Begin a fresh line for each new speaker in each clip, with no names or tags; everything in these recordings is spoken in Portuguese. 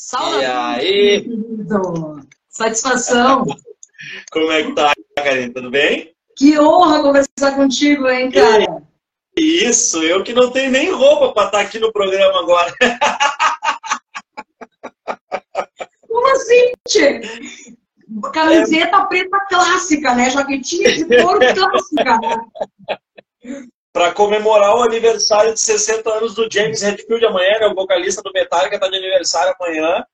Salve! E aí? Querido. Satisfação!
Como é que tá, Karine? Tudo bem?
Que honra conversar contigo, hein, cara?
Isso, eu que não tenho nem roupa para estar tá aqui no programa agora.
Como assim, tchê? Camiseta é... preta clássica, né? Jaquetinha de couro clássica, né?
Para comemorar o aniversário de 60 anos do James Hetfield amanhã, né? O vocalista do Metallica está de aniversário amanhã.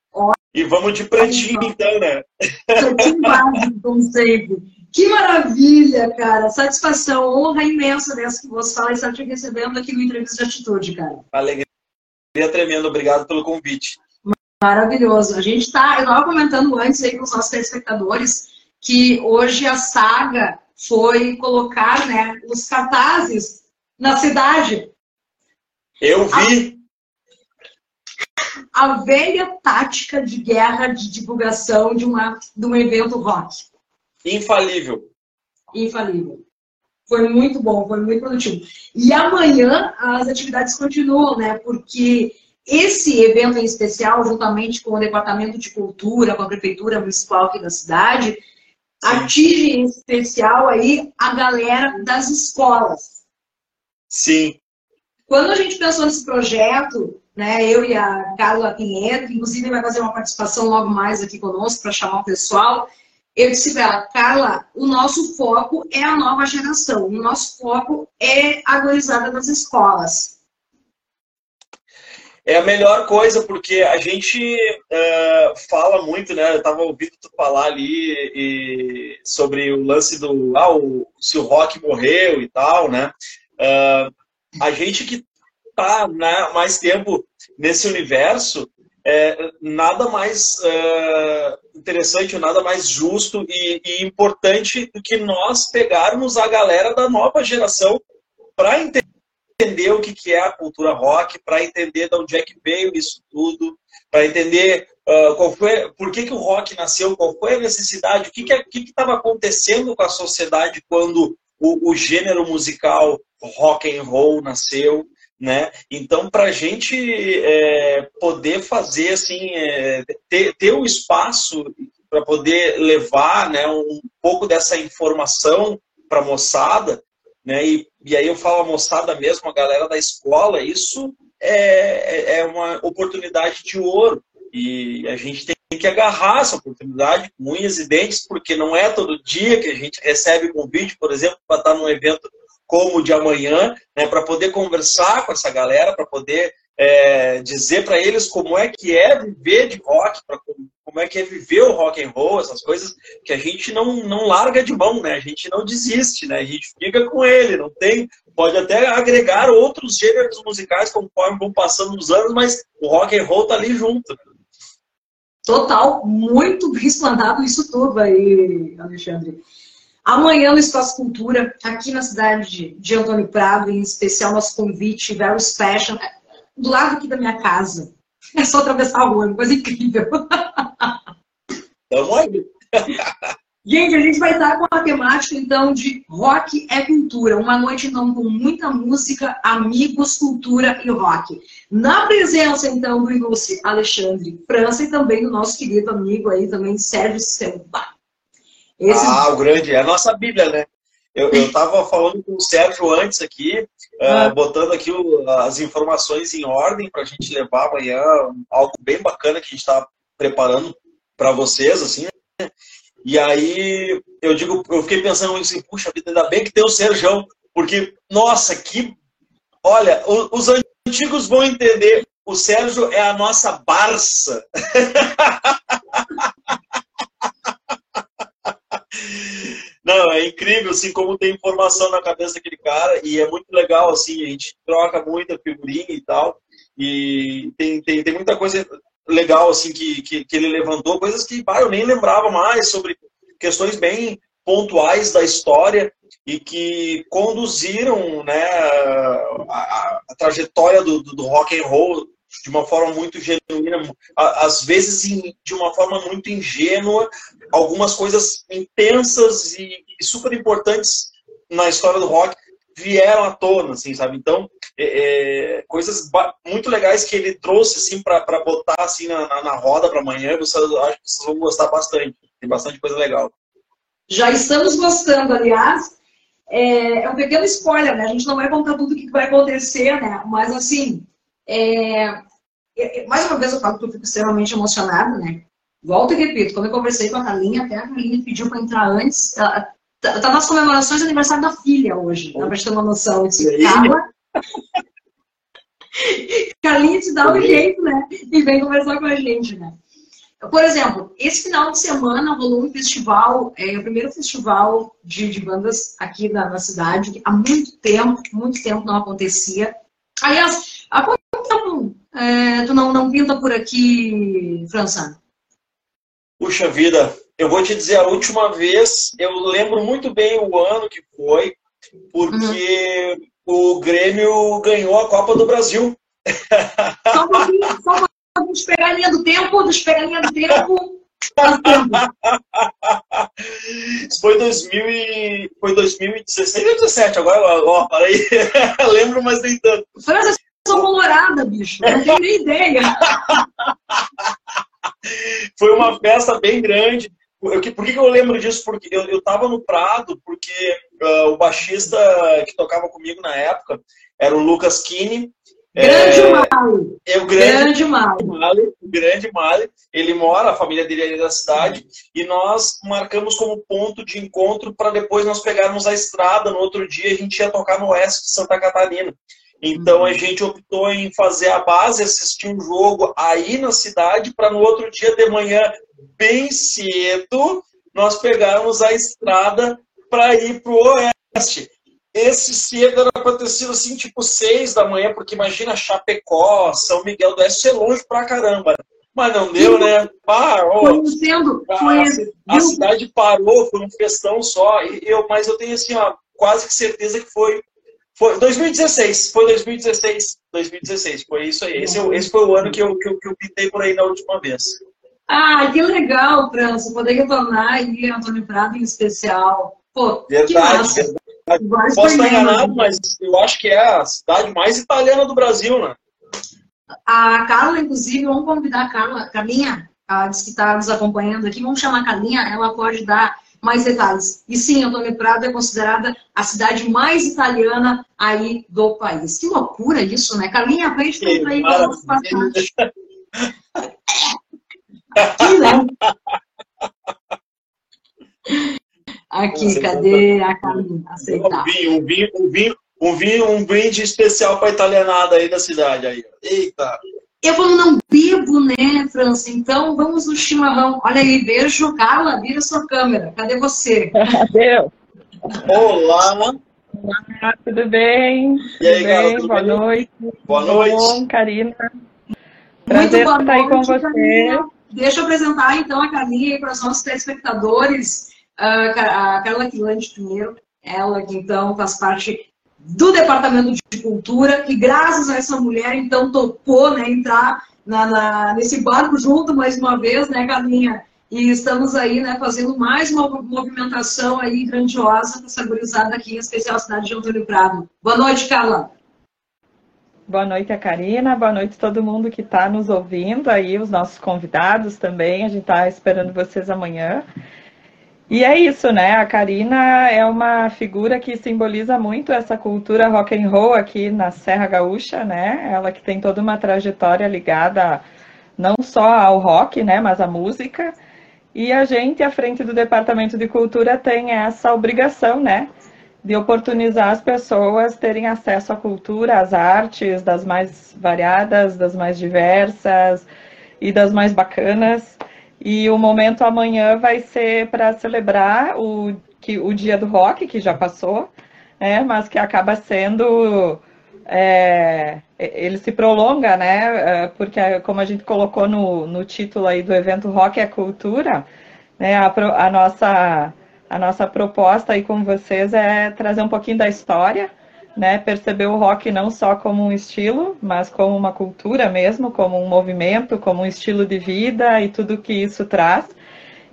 E vamos de pretinho, então, né?
Pretinho básico, como sempre. Que maravilha, cara. Satisfação, honra imensa dessa que você fala e está te recebendo aqui no Entrevista de Atitude, cara.
Alegria tremenda. Obrigado pelo convite.
Maravilhoso. A gente está, eu estava comentando antes aí com os nossos telespectadores que hoje a saga foi colocar né, os cartazes na cidade.
Eu vi.
A, a velha tática de guerra de divulgação de, uma, de um evento rock.
Infalível.
Infalível. Foi muito bom, foi muito produtivo. E amanhã as atividades continuam, né? Porque esse evento em especial, juntamente com o Departamento de Cultura, com a Prefeitura Municipal aqui da cidade, atinge em especial aí a galera das escolas.
Sim.
Quando a gente pensou nesse projeto, né, eu e a Carla Pinheiro, que inclusive vai fazer uma participação logo mais aqui conosco para chamar o pessoal, eu disse para ela, Carla, o nosso foco é a nova geração, o nosso foco é a gurizada das escolas.
É a melhor coisa, porque a gente uh, fala muito, né? Eu estava ouvindo tu falar ali e, sobre o lance do ah, o, se o rock morreu e tal, né? Uh, a gente que está né, mais tempo nesse universo, é, nada mais uh, interessante, nada mais justo e, e, importante do que nós pegarmos a galera da nova geração para entender o que, que é a cultura rock, para entender de onde é que veio isso tudo, para entender uh, qual foi, por que, que o rock nasceu, qual foi a necessidade, o que estava que que, que acontecendo com a sociedade quando o, o gênero musical rock and roll nasceu, né? Então, para a gente é, poder fazer assim, é, ter, ter o espaço para poder levar né, um pouco dessa informação para a moçada, né? E, e aí eu falo a moçada mesmo, a galera da escola, isso é, é uma oportunidade de ouro. E a gente tem que agarrar essa oportunidade com unhas e dentes, porque não é todo dia que a gente recebe convite, por exemplo, para estar num evento como o de amanhã, né, para poder conversar com essa galera, para poder é, dizer para eles como é que é viver de rock, pra, como é que é viver o rock and roll, essas coisas que a gente não, não larga de mão, né? A gente não desiste, né? A gente fica com ele, não tem, pode até agregar outros gêneros musicais conforme vão passando os anos, mas o rock and roll tá ali junto.
Total, muito resplandado isso tudo aí, Alexandre. Amanhã no Espaço Cultura, aqui na cidade de, de Antônio Prado, em especial nosso convite, very special, do lado aqui da minha casa. É só atravessar a rua, uma coisa incrível.
Tamo aí.
Gente, a gente vai estar com a temática, então, de rock é cultura. Uma noite, então, com muita música, amigos, cultura e rock. Na presença, então, do ilustre Alexandre França e também do nosso querido amigo aí também, Sérgio Silva.
Esse... Ah, o grande, é a nossa Bíblia, né? Eu estava falando com o Sérgio antes aqui, ah. uh, botando aqui o, as informações em ordem para a gente levar amanhã algo bem bacana que a gente está preparando para vocês, assim. Né? E aí eu digo, eu fiquei pensando assim, puxa vida, ainda bem que tem o Sérgio, porque, nossa, que. Olha, os antigos vão entender, o Sérgio é a nossa Barça. Não, é incrível, assim, como tem informação na cabeça daquele cara, e é muito legal, assim, a gente troca muita figurinha e tal, e tem, tem, tem muita coisa legal, assim, que, que, que ele levantou, coisas que, eu nem lembrava mais, sobre questões bem pontuais da história, e que conduziram, né, a, a trajetória do, do, do rock and roll de uma forma muito genuína, às vezes de uma forma muito ingênua, algumas coisas intensas e super importantes na história do rock vieram à tona, assim, sabe? Então, é, é, coisas muito legais que ele trouxe, assim, para botar, assim, na, na, roda para amanhã, vocês, acho que vocês vão gostar bastante. Tem bastante coisa legal.
Já estamos gostando, aliás. É, é um pequeno spoiler, né? A gente não vai contar tudo o que vai acontecer, né? Mas, assim, é, mais uma vez eu falo que eu fico extremamente emocionada, né? Volto e repito, quando eu conversei com a Carlinha, até a Carlinha pediu para entrar antes. Ela, tá, tá nas comemorações do aniversário da filha hoje, dá pra gente ter uma noção. Calma. Carlinha te dá um jeito, né? E vem conversar com a gente, né? Por exemplo, esse final de semana rolou um festival, é o primeiro festival de, de bandas aqui na, na, cidade, que há muito tempo, muito tempo não acontecia. Aliás, há tempo é, tu não, não pinta por aqui, França?
Puxa vida, eu vou te dizer a última vez, eu lembro muito bem o ano que foi, porque uhum. o Grêmio ganhou a Copa do Brasil.
Só um pouquinho, só um Vamos pegar a linha do tempo, deixa eu pegar a linha do tempo.
Isso foi, 2000 e... foi 2016 ou 2017, agora, ó, para aí. Lembro, mas nem tanto.
França, sou colorada, bicho. Não tenho nem ideia.
foi uma festa bem grande. por que, eu lembro disso? Porque eu, eu tava no Prado, porque uh, o baixista que tocava comigo na época era o Lucas Kine,
Grande é, Mali.
É o grande, grande Mali. O grande Mali. Ele mora, a família dele é ali da cidade, e nós marcamos como ponto de encontro para depois nós pegarmos a estrada. No outro dia a gente ia tocar no oeste de Santa Catarina. Então a uhum. gente optou em fazer a base, assistir um jogo aí na cidade, para no outro dia de manhã, bem cedo, nós pegarmos a estrada para ir para o oeste. Esse cedo era para ter sido assim, tipo seis da manhã, porque imagina Chapecó, São Miguel do Oeste, ser longe pra caramba. Mas não deu, né? Parou.
Foi sendo,
foi, a, a cidade parou, foi um festão só. E eu, mas eu tenho assim, ó, quase que certeza que foi foi 2016, foi 2016, 2016, foi isso aí. Esse, esse foi o ano que eu, que, eu, que eu pintei por aí na última vez.
Ah, que legal, França, poder retornar aí, Antônio Prado em especial. Pô,
verdade, que massa. Verdade. Posso estar enganado, mas eu acho que é a cidade mais italiana do Brasil, né?
A Carla, inclusive, vamos convidar a Carla, Carlinha, a que está nos acompanhando aqui, vamos chamar a Carlinha, ela pode dar mais detalhes. E sim, Antônio Prado é considerada a cidade mais italiana aí do país. Que loucura isso, né? Carlinha, aproveita para aí para o nosso passagem. Aqui, né? Aqui, cadê a Carlinha? Aceitar.
Um vinho, um vinho, um vinho, um brinde especial para a italianada aí da cidade. Aí. Eita!
Eu vou não bebo, né, França? Então vamos no chimarrão. Olha aí, beijo, Carla, vira sua câmera. Cadê você?
Cadê?
Olá!
Olá, tudo bem?
E aí, tudo Carla, bem?
Tudo boa bem? noite.
Boa noite.
Bom, Karina. Prazer Muito boa estar noite, aí com você.
Deixa eu apresentar então a Carlinha para os nossos telespectadores a Carla Quilante primeiro, ela que então faz parte do Departamento de Cultura, e graças a essa mulher, então, topou né, entrar na, na, nesse barco junto mais uma vez, né, Carlinha? E estamos aí, né, fazendo mais uma movimentação aí grandiosa para aqui, em especial a cidade de Antônio Prado. Boa noite, Carla.
Boa noite, a Karina. Boa noite todo mundo que está nos ouvindo aí, os nossos convidados também. A gente está esperando vocês amanhã. E é isso, né? A Karina é uma figura que simboliza muito essa cultura rock and roll aqui na Serra Gaúcha, né? Ela que tem toda uma trajetória ligada não só ao rock, né, mas à música. E a gente, à frente do Departamento de Cultura, tem essa obrigação, né, de oportunizar as pessoas terem acesso à cultura, às artes, das mais variadas, das mais diversas e das mais bacanas. E o momento amanhã vai ser para celebrar o, que, o dia do rock, que já passou, né, mas que acaba sendo. É, ele se prolonga, né? É, porque, como a gente colocou no, no título aí do evento Rock é Cultura, né, a, a, nossa, a nossa proposta aí com vocês é trazer um pouquinho da história né, perceber o rock não só como um estilo, mas como uma cultura mesmo, como um movimento, como um estilo de vida e tudo que isso traz.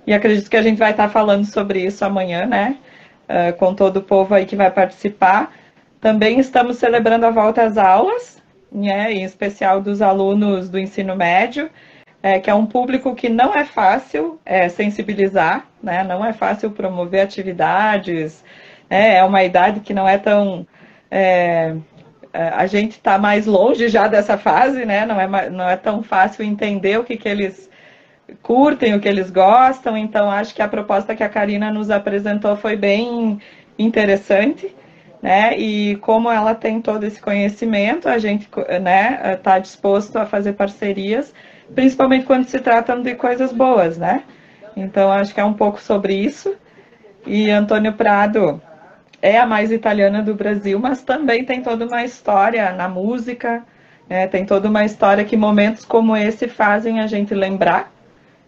E acredito que a gente vai estar falando sobre isso amanhã, né, uh, com todo o povo aí que vai participar. Também estamos celebrando a volta às aulas, né, em especial dos alunos do ensino médio, é, que é um público que não é fácil é, sensibilizar, né, não é fácil promover atividades, é, é uma idade que não é tão. É, é a gente está mais longe já dessa fase, né? Não é, não é tão fácil entender o que, que eles curtem, o que eles gostam. Então, acho que a proposta que a Karina nos apresentou foi bem interessante né? E como ela tem todo esse conhecimento, a gente né, está disposto a fazer parcerias, principalmente quando se trata de coisas boas, né? Então acho que é um pouco sobre isso. E Antônio Prado é a mais italiana do Brasil, mas também tem toda uma história na música, né? tem toda uma história que momentos como esse fazem a gente lembrar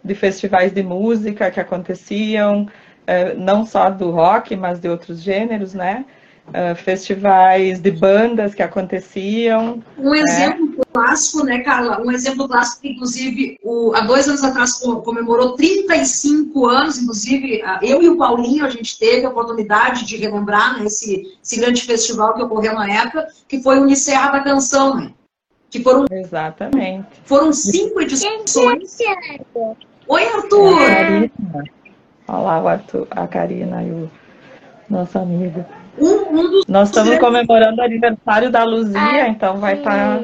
de festivais de música que aconteciam, eh, não só do rock, mas de outros gêneros, né? Uh, festivais de bandas que aconteciam.
Um né? exemplo clássico, né, Carla? Um exemplo clássico que, inclusive, o, há dois anos atrás comemorou 35 anos, inclusive, eu e o Paulinho, a gente teve a oportunidade de relembrar né, esse, esse grande festival que ocorreu na época, que foi o Unicerra da Canção, né? Que foram,
Exatamente.
Foram cinco edições. Oi, Arthur!
Olá, o Arthur, a Karina e o nosso amigo. Um, um dos Nós estamos comemorando o aniversário da Luzia, ah, então vai estar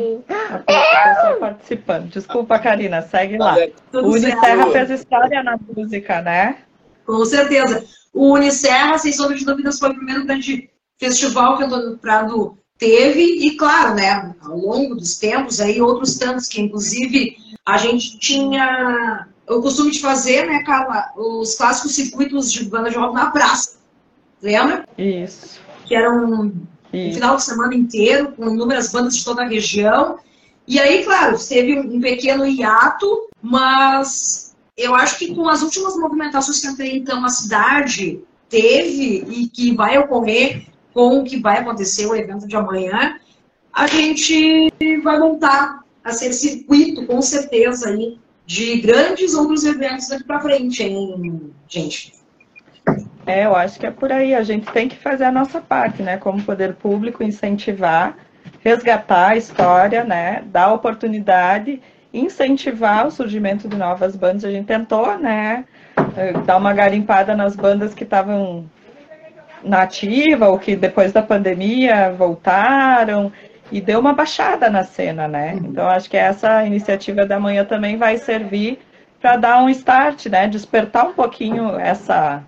tá participando. Desculpa, Karina, segue lá. o Unicerra fez história na música, né?
Com certeza. O Unicerra, sem sombra de dúvidas, foi o primeiro grande festival que o Antônio Prado teve, e claro, né, ao longo dos tempos, aí outros tantos, que inclusive a gente tinha o costume de fazer, né, Carla, os clássicos circuitos de banda de rock na praça. Lembra?
Isso.
Que era um, um, final de semana inteiro, com inúmeras bandas de toda a região. E aí, claro, teve um, pequeno hiato, mas eu acho que com as últimas movimentações que até então a cidade teve e que vai ocorrer com o que vai acontecer o evento de amanhã, a gente vai voltar a ser circuito, com certeza, aí, de grandes outros eventos daqui para frente, hein, gente?
É, eu acho que é por aí. A gente tem que fazer a nossa parte, né? Como poder público, incentivar, resgatar a história, né? Dar oportunidade, incentivar o surgimento de novas bandas. A gente tentou, né? Eh, dar uma garimpada nas bandas que estavam na ativa ou que depois da pandemia voltaram e deu uma baixada na cena, né? Uhum. Então acho que essa iniciativa da manhã também vai servir para dar um start, né? Despertar um pouquinho essa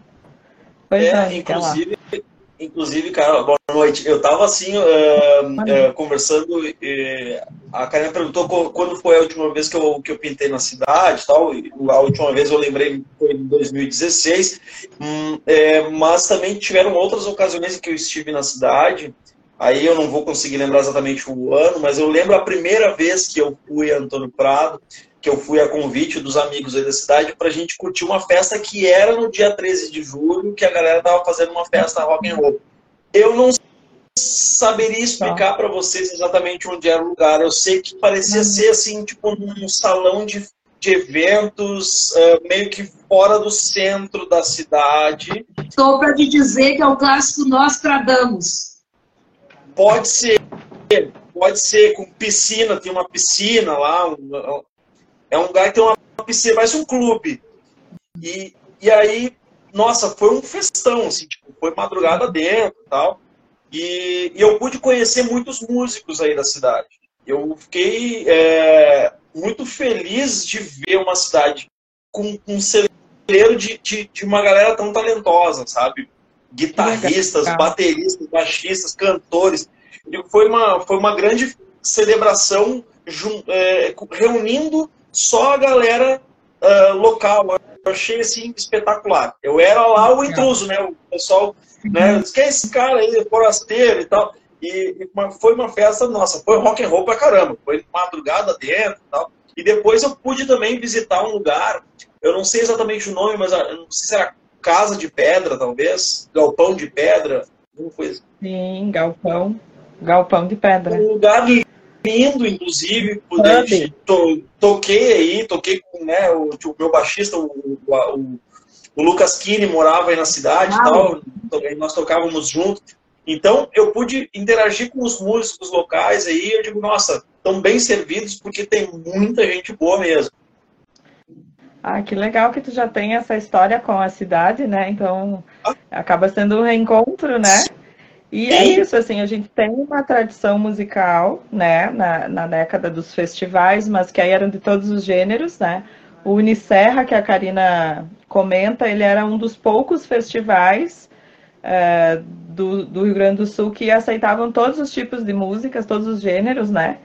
Pois é, é inclusive, inclusive, cara, boa noite. Eu tava assim, uh, uh, conversando, a Karina perguntou quando foi a última vez que eu, que eu pintei na cidade tal. A última vez eu lembrei foi em 2016. Hum, é, mas também tiveram outras ocasiões em que eu estive na cidade. Aí eu não vou conseguir lembrar exatamente o ano, mas eu lembro a primeira vez que eu fui a Antônio Prado que eu fui a convite dos amigos aí da cidade para a gente curtir uma festa que era no dia 13 de julho, que a galera tava fazendo uma festa rock and roll. Eu não saberia explicar para vocês exatamente onde era o lugar. Eu sei que parecia uhum. ser assim, tipo num salão de, de eventos, uh, meio que fora do centro da cidade.
Estou para te dizer que é o clássico Nós Tradamos.
Pode ser, pode ser com piscina, tem uma piscina lá, é um lugar que tem uma piscina, parece um clube. E, e aí, nossa, foi um festão, assim, tipo, foi madrugada dentro e tal. E, e, eu pude conhecer muitos músicos aí da cidade. Eu fiquei é, muito feliz de ver uma cidade com, com um celeiro de, de, de, uma galera tão talentosa, sabe? Guitarristas, bateristas, baixistas, cantores. E foi uma, foi uma grande celebração é, reunindo só a galera uh, local. Eu achei assim espetacular. Eu era lá o intruso, né? O pessoal, né? Uhum. Quem é esse cara aí, forasteiro e tal. E, e foi uma festa, nossa, foi rock and roll pra caramba. Foi madrugada dentro e tal. E depois eu pude também visitar um lugar, eu não sei exatamente o nome, mas ah, não sei se era Casa de Pedra, talvez, Galpão de Pedra, alguma coisa.
Sim, Galpão. Galpão de Pedra.
Um lugar lindo, inclusive, poder, to, toquei aí, toquei com né, o, o meu baixista, o, o, o Lucas Kini morava aí na cidade e tal, nós tocávamos juntos. Então, eu pude interagir com os músicos locais aí, eu digo, nossa, estão bem servidos porque tem muita gente boa mesmo.
Ah, que legal que tu já tem essa história com a cidade, né? Então, ah. acaba sendo um reencontro, né? E é isso, assim, a gente tem uma tradição musical, né, na, na década dos festivais, mas que aí eram de todos os gêneros, né? O Unicerra, que a Karina comenta, ele era um dos poucos festivais é, do, do Rio Grande do Sul que aceitavam todos os tipos de músicas, todos os gêneros, né?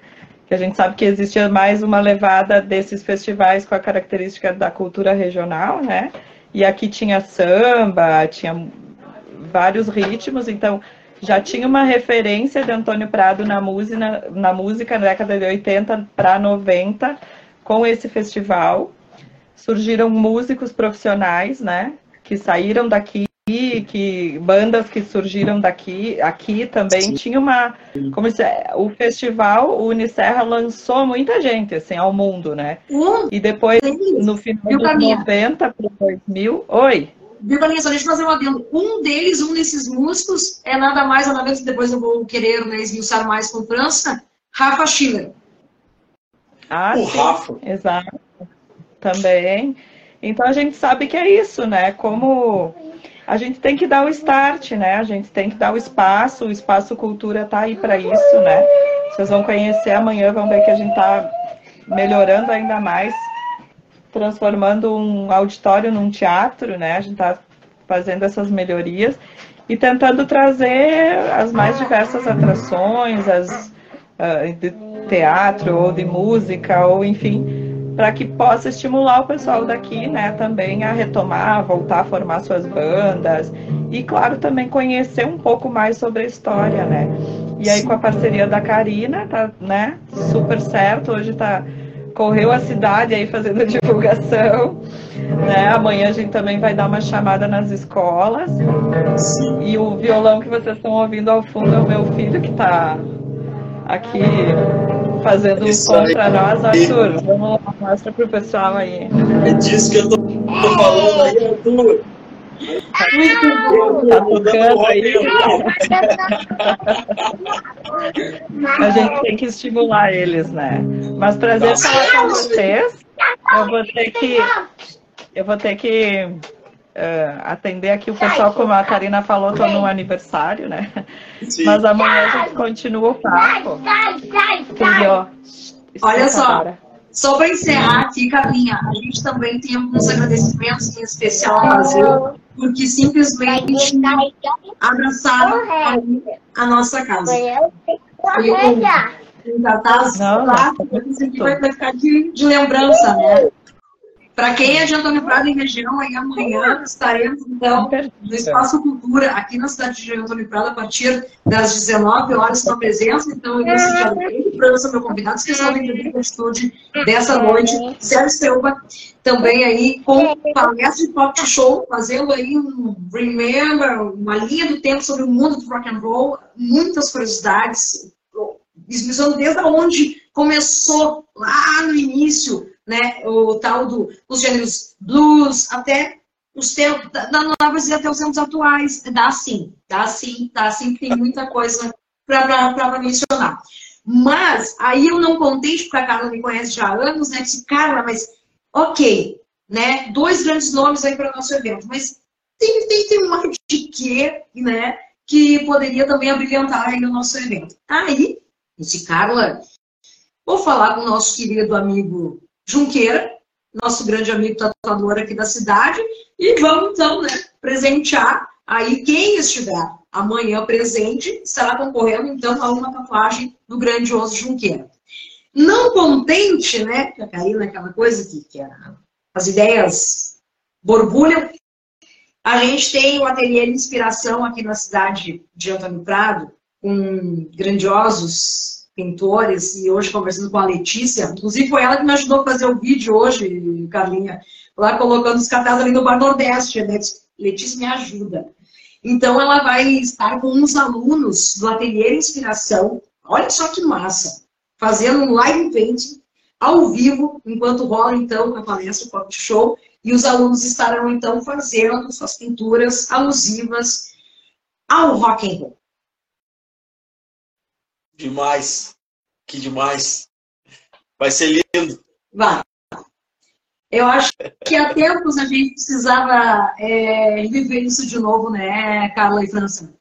Que a gente sabe que existia mais uma levada desses festivais com a característica da cultura regional, né? E aqui tinha samba, tinha vários ritmos, então já tinha uma referência de Antônio Prado na música, na música na década de 80 para 90 com esse festival. Surgiram músicos profissionais, né, que saíram daqui que bandas que surgiram daqui, aqui também Sim. tinha uma, como se, o festival o Unicerra lançou muita gente assim ao mundo, né? Uh, e depois no final dos 90 para 2000, oi.
Viu, Carlinhos? Só deixa eu fazer um adendo. Um deles, um desses músicos, é nada mais, nada menos, depois eu vou querer né, esmiuçar mais com França, Rafa Schiller.
Ah, o sim, Rafa. Exato. Também. Então a gente sabe que é isso, né? Como a gente tem que dar o start, né? A gente tem que dar o espaço, o espaço cultura tá aí para isso, né? Vocês vão conhecer amanhã, vão ver que a gente tá melhorando ainda mais, transformando um auditório num teatro, né? A gente tá fazendo essas melhorias e tentando trazer as mais diversas atrações, as uh, de teatro ou de música ou enfim para que possa estimular o pessoal daqui, né, também a retomar, voltar a formar suas bandas e, claro, também conhecer um pouco mais sobre a história, né. E aí com a parceria da Karina, tá, né, super certo, hoje tá correu a cidade aí fazendo divulgação, né? Amanhã a gente também vai dar uma chamada nas escolas. E o violão que vocês estão ouvindo ao fundo é o meu filho que está aqui fazendo um som para nós. Arthur, vamos lá, mostra pro pessoal aí.
É disso que eu tô falando aí, Arthur.
Tá tocando aí. A gente tem que estimular eles, né? Mas prazer falar com vocês. Eu vou ter que. Eu vou ter que uh, atender aqui o pessoal, como a Karina falou, estou no aniversário, né? Sim. Mas amanhã a gente continua o papo.
Olha só, só para encerrar aqui, Carlinha, a gente também tem alguns agradecimentos em especial a fazer, porque simplesmente abraçaram a, nossa casa. E, cartaz, não, lá, isso aqui vai ficar de, de lembrança, né? Para quem é de Antônio Prado e região, aí amanhã estaremos, então, no Espaço Cultura, aqui na cidade de Antônio Prado, a partir das 19 horas, com a presença, então, nesse dia o programa meu convidado, especial da atitude dessa noite, Sérgio Selva, também aí com palestra de pop show, fazendo aí um remember, uma linha do tempo sobre o mundo do rock and roll, muitas curiosidades, esmiuçando desde onde começou lá no início né, o tal do, os gêneros blues, até os tempos da Nova e até os tempos atuais. Dá sim, dá sim, dá sim, tem muita coisa para mencionar. Mas aí eu não contente, porque a Carla me conhece já há anos, né? Disse, Carla, mas ok, né? Dois grandes nomes aí para o nosso evento, mas tem, tem, tem um ar de quê, né? Que poderia também abrilhantar aí o nosso evento. Aí, esse Carla, vou falar com o nosso querido amigo Junqueira, nosso grande amigo tatuador aqui da cidade, e vamos então né, presentear aí quem estiver amanhã presente estará concorrendo então a uma tatuagem do grandioso Junqueira. Não contente, né, que a Karina é aquela coisa que, que as ideias borbulham, a gente tem o ateliê de inspiração aqui na cidade de Antônio Prado, com grandiosos pintores, e hoje conversando com a Letícia, inclusive foi ela que me ajudou a fazer o vídeo hoje, Carlinha, lá colocando os cartazes ali no Bar Nordeste, né? Letícia me ajuda. Então ela vai estar com uns alunos do Ateliê Inspiração, olha só que massa, fazendo um live painting ao vivo, enquanto rola então a palestra, o pop show, e os alunos estarão então fazendo suas pinturas alusivas ao rock and roll.
Demais. Que demais. Vai ser lindo.
Vai. Eu acho que há tempos a gente precisava é, viver isso de novo, né, Carla e França?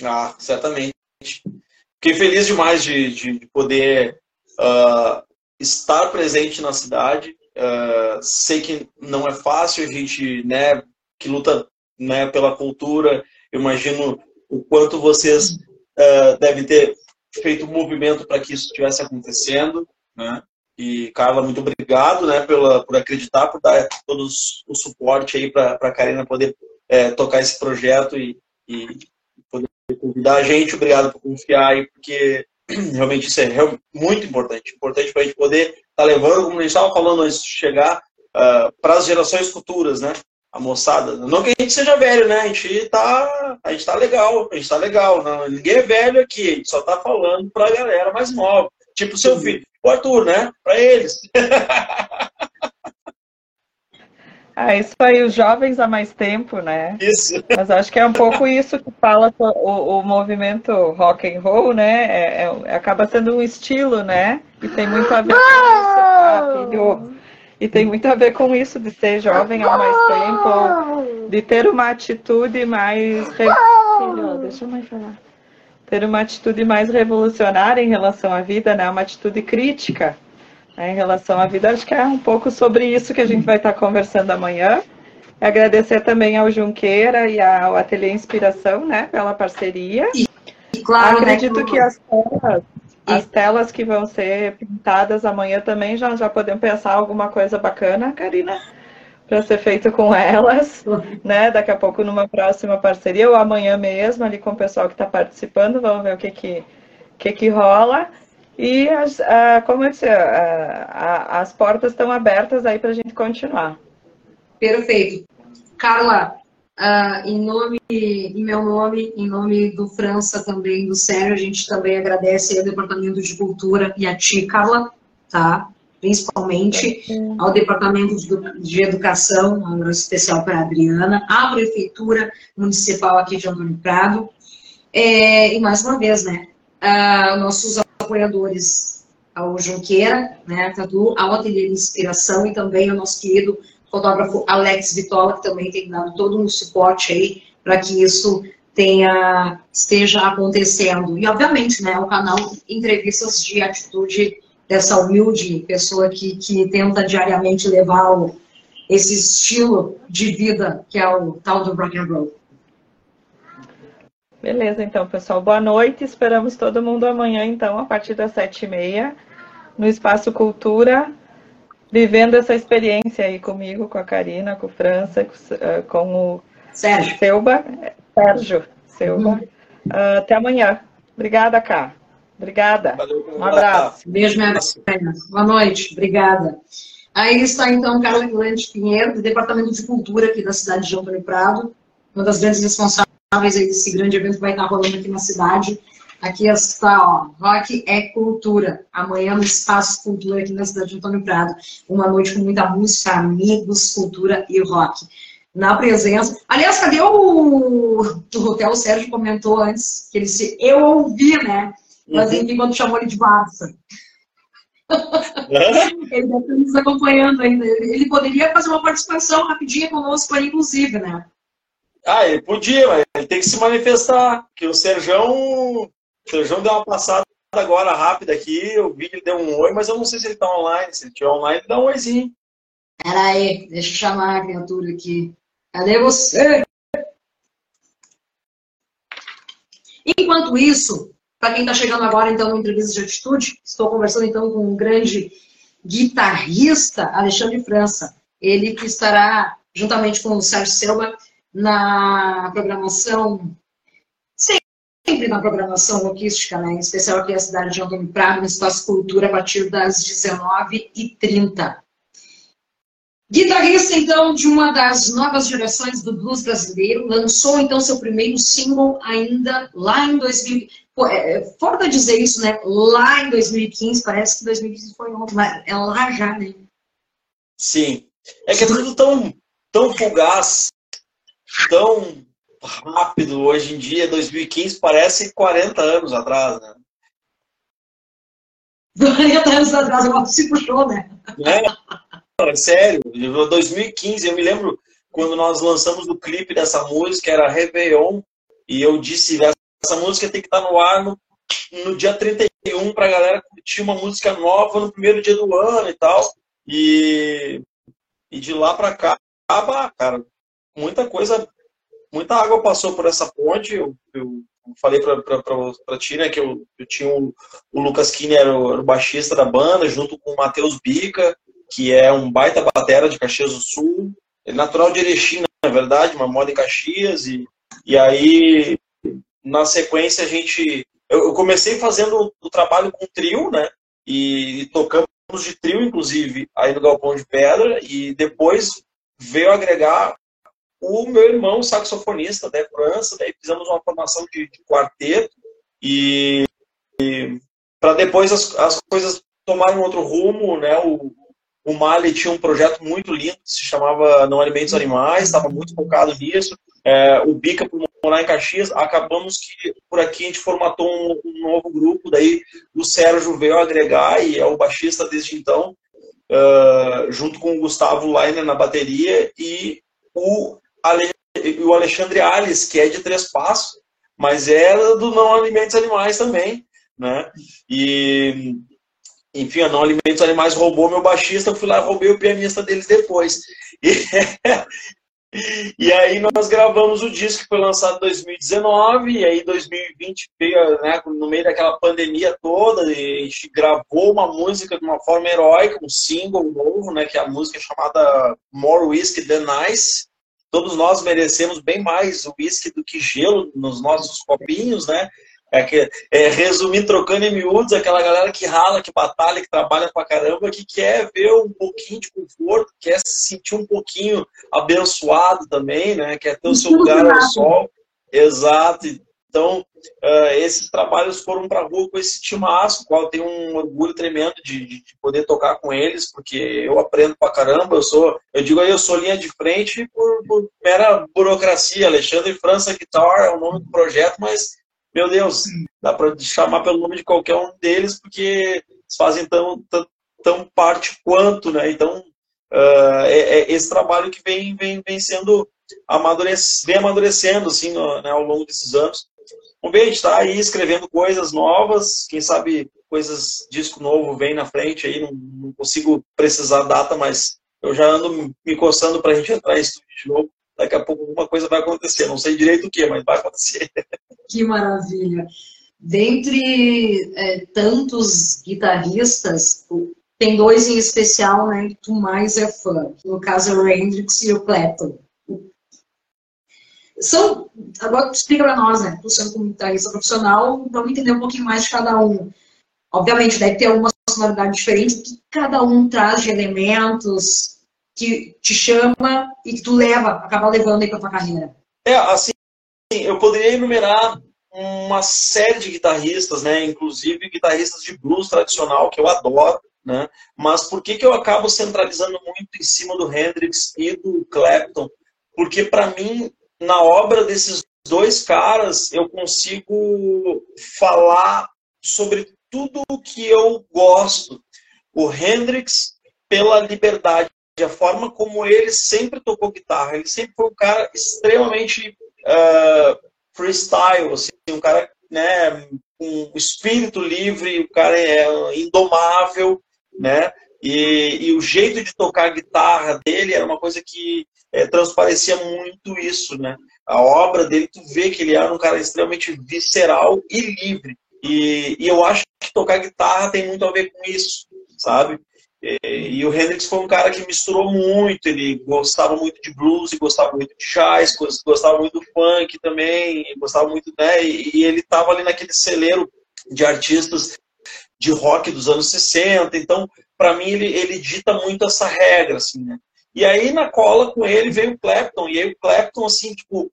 Ah, certamente. Fiquei feliz demais de, de poder uh, estar presente na cidade. Uh, sei que não é fácil, a gente né, que luta né, pela cultura, eu imagino o quanto vocês uh, devem ter feito um movimento para que isso estivesse acontecendo. Né? E, Carla, muito obrigado né, pela, por acreditar, por dar todo o suporte aí para a Karina poder é, tocar esse projeto e, e, poder convidar a gente. Obrigado por confiar aí, porque realmente isso é muito importante. Importante para a gente poder estar tá levando, como a gente estava falando antes de chegar, uh, para as gerações futuras, né? A moçada. Não que a gente seja velho, né? A gente tá, a gente tá legal, a gente tá legal. Não, ninguém é velho aqui, a gente só tá falando para a galera mais nova. Tipo seu filho o Arthur, né? Para eles.
Ah, isso aí, os jovens há mais tempo, né?
Isso.
Mas acho que é um pouco isso que fala o, o movimento rock and roll, né? É, é, acaba sendo um estilo, né? E tem muito a ver com isso. Ah, filho. E tem muito a ver com isso de ser jovem há mais tempo, de ter uma atitude mais. Filho, deixa eu mais falar ter uma atitude mais revolucionária em relação à vida, né? Uma atitude crítica né? em relação à vida. Acho que é um pouco sobre isso que a gente vai estar conversando amanhã. Agradecer também ao Junqueira e ao Ateliê Inspiração, né, pela parceria. E, claro, né, Acredito né, que as as telas que vão ser pintadas amanhã também já, já podemos pensar alguma coisa bacana, Karina para ser feito com elas, né? Daqui a pouco numa próxima parceria ou amanhã mesmo ali com o pessoal que está participando, vamos ver o que que, que, que rola. E as, como eu disse, as portas estão abertas aí para a gente continuar.
Perfeito. Carla, uh, em nome, em meu nome, em nome do França também, do Sérgio, a gente também agradece ao Departamento de Cultura e a ti, Carla, tá? principalmente ao Departamento de Educação, um especial para a Adriana, à Prefeitura Municipal aqui de Antônio Prado, é, e mais uma vez, né, a, nossos apoiadores, ao Junqueira, né, Tadu, ao Ateliê de Inspiração e também ao nosso querido fotógrafo Alex Vitola, que também tem dado todo um suporte aí para que isso tenha, esteja acontecendo. E, obviamente, né, o canal Entrevistas de Atitude dessa humilde pessoa que, que tenta diariamente levar o, esse estilo de vida que é o tal do rock and roll.
Beleza, então, pessoal. Boa noite. Esperamos todo mundo amanhã, então, a partir das sete e meia, no Espaço Cultura, vivendo essa experiência aí comigo, com a Karina, com o França, com, o Sérgio. Selba, Sérgio Selba. Uhum. Uh, até amanhã. Obrigada, Cá. Obrigada. Valeu, um abraço.
Beijo, minha Boa noite. Obrigada. Aí está, então, Carla Guilherme Pinheiro, do Departamento de Cultura aqui da cidade de Antônio Prado, uma das grandes responsáveis aí desse grande evento que vai estar rolando aqui na cidade. Aqui está, ó, Rock é Cultura. Amanhã no Espaço Cultura aqui na cidade de Antônio Prado. Uma noite com muita música, amigos, cultura e rock. Na presença. Aliás, cadê o, o Hotel? O Sérgio comentou antes que ele se. Eu ouvi, né? Mas enfim, quando chamou ele de Barça. ele deve estar nos acompanhando ainda. Ele poderia fazer uma participação rapidinha conosco aí, inclusive, né?
Ah, ele podia, mas ele tem que se manifestar. Que o Serjão, o Serjão deu uma passada agora rápida aqui. Eu vi que ele deu um oi, mas eu não sei se ele está online. Se ele estiver online, dá um oizinho.
Pera aí, deixa eu chamar a criatura aqui. Cadê você? Enquanto isso, para quem está chegando agora, então, no Entrevista de Atitude, estou conversando, então, com um grande guitarrista, Alexandre França. Ele que estará, juntamente com o Sérgio Selva, na programação, sempre na programação rockística, né? em especial aqui na cidade de Antônio Prado, no Espaço Cultura, a partir das 19h30. Guitarrista, então, de uma das novas gerações do blues brasileiro, lançou, então, seu primeiro single ainda lá em 2000. Pô, é, é dizer isso, né? Lá em 2015, parece que 2015 foi ontem, mas é lá já, né?
Sim. É que é tudo tão, tão fugaz, tão rápido hoje em dia, 2015 parece 40 anos atrás, né?
40 anos atrás, agora se puxou, né?
É, sério, 2015, eu me lembro quando nós lançamos o clipe dessa música, era Réveillon, e eu disse, essa música tem que estar no ar no, no dia 31 para a galera curtir uma música nova no primeiro dia do ano e tal. E, e de lá para cá, cara, muita coisa, muita água passou por essa ponte. Eu, eu falei para ti, né, que eu, eu tinha o, o Lucas Kine, era o, era o baixista da banda, junto com o Matheus Bica, que é um baita batera de Caxias do Sul. Ele é natural de Erechim, na verdade, mas mora em Caxias. E, e aí, na sequência, a gente. Eu, comecei fazendo o trabalho com trio, né? E, e tocamos de trio, inclusive, aí no Galpão de Pedra. E depois veio agregar o meu irmão, saxofonista da França. Daí fizemos uma formação de, de quarteto. E, e para depois as, as coisas tomarem outro rumo, né? O, o Mali tinha um projeto muito lindo que se chamava Não Alimentos Animais, estava muito focado nisso. É, o Bica, por morar em Caxias, acabamos que por aqui a gente formatou um, um, novo grupo, daí o Sérgio veio agregar e é o baixista desde então, uh, junto com o Gustavo Leiner na bateria e o, Ale, o Alexandre Alves, que é de Três Passos, mas era do Não Alimentos Animais também, né? E enfim, a Não Alimentos Animais roubou meu baixista, eu fui lá e roubei o pianista deles depois. E, e aí nós gravamos o disco que foi lançado em 2019, e aí 2020 veio, né, no meio daquela pandemia toda, a gente gravou uma música de uma forma heróica, um single novo, né, que é a música chamada More Whiskey Than Ice. Todos nós merecemos bem mais whisky do que gelo nos nossos copinhos, né? É que, é, resumir, trocando em miúdos, aquela galera que rala, que batalha, que trabalha pra caramba, que quer ver um pouquinho de conforto, quer se sentir um pouquinho abençoado também, né? Quer ter o seu lugar ao sol. Exato. Então, uh, esses trabalhos foram para a rua com esse timaço, qual eu tenho um orgulho tremendo de, de, poder tocar com eles, porque eu aprendo pra caramba, eu sou, eu digo aí, eu sou linha de frente por, por mera burocracia. Alexandre França Guitar é o nome do projeto, mas meu Deus, dá para chamar pelo nome de qualquer um deles, porque eles fazem tão, tão, tão parte quanto, né? Então, uh, é, é, esse trabalho que vem, vem, vem sendo amadurec vem amadurecendo, assim, né, ao longo desses anos. Vamos ver, a gente está aí escrevendo coisas novas, quem sabe coisas, disco novo vem na frente aí, não, não consigo precisar data, mas eu já ando me coçando para a gente entrar em estúdio de novo daqui a pouco alguma coisa vai acontecer. Não sei direito o que, mas vai acontecer.
Que maravilha! Dentre é, tantos guitarristas, tem dois em especial, né, que tu mais é fã. No caso, é o Hendrix e o Clapton. São, agora explica para nós, né, sendo como guitarrista profissional, vamos entender um pouquinho mais de cada um. Obviamente, deve ter uma sonoridade diferente, o que cada um traz de elementos, que te chama e que tu leva, acaba levando aí para tua carreira?
É, assim, eu poderia enumerar uma série de guitarristas, né, inclusive guitarristas de blues tradicional que eu adoro, né? Mas por que que eu acabo centralizando muito em cima do Hendrix e do Clapton? Porque para mim, na obra desses dois caras, eu consigo falar sobre tudo o que eu gosto. O Hendrix pela liberdade a forma como ele sempre tocou guitarra. Ele sempre foi um cara extremamente uh, freestyle, assim, um cara né, com espírito livre, o cara é indomável, né? E, e, o jeito de tocar a guitarra dele era uma coisa que é, transparecia muito isso, né? A obra dele, tu vê que ele era um cara extremamente visceral e livre. E, e eu acho que tocar guitarra tem muito a ver com isso, sabe? E o Hendrix foi um cara que misturou muito, ele gostava muito de blues, gostava muito de jazz, gostava muito do funk também, gostava muito, né? E ele estava ali naquele celeiro de artistas de rock dos anos 60, então, para mim, ele, ele dita muito essa regra, assim, né? E aí, na cola com ele, veio o Clapton, e aí o Clapton, assim, tipo,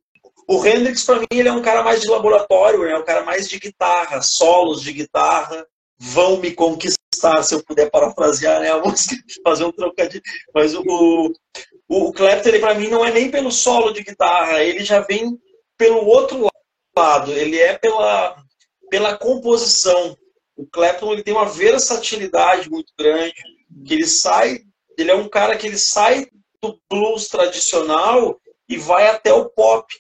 o Hendrix, para mim, ele é um cara mais de laboratório, é né? um cara mais de guitarra, solos de guitarra, vão me conquistar, se eu puder parafrasear né, a música, fazer um trocadilho. Mas o, o, o Clapton, para mim, não é nem pelo solo de guitarra, ele já vem pelo outro lado, ele é pela, pela composição. o Clapton ele tem uma versatilidade muito grande, que ele sai, ele é um cara que ele sai do blues tradicional e vai até o pop,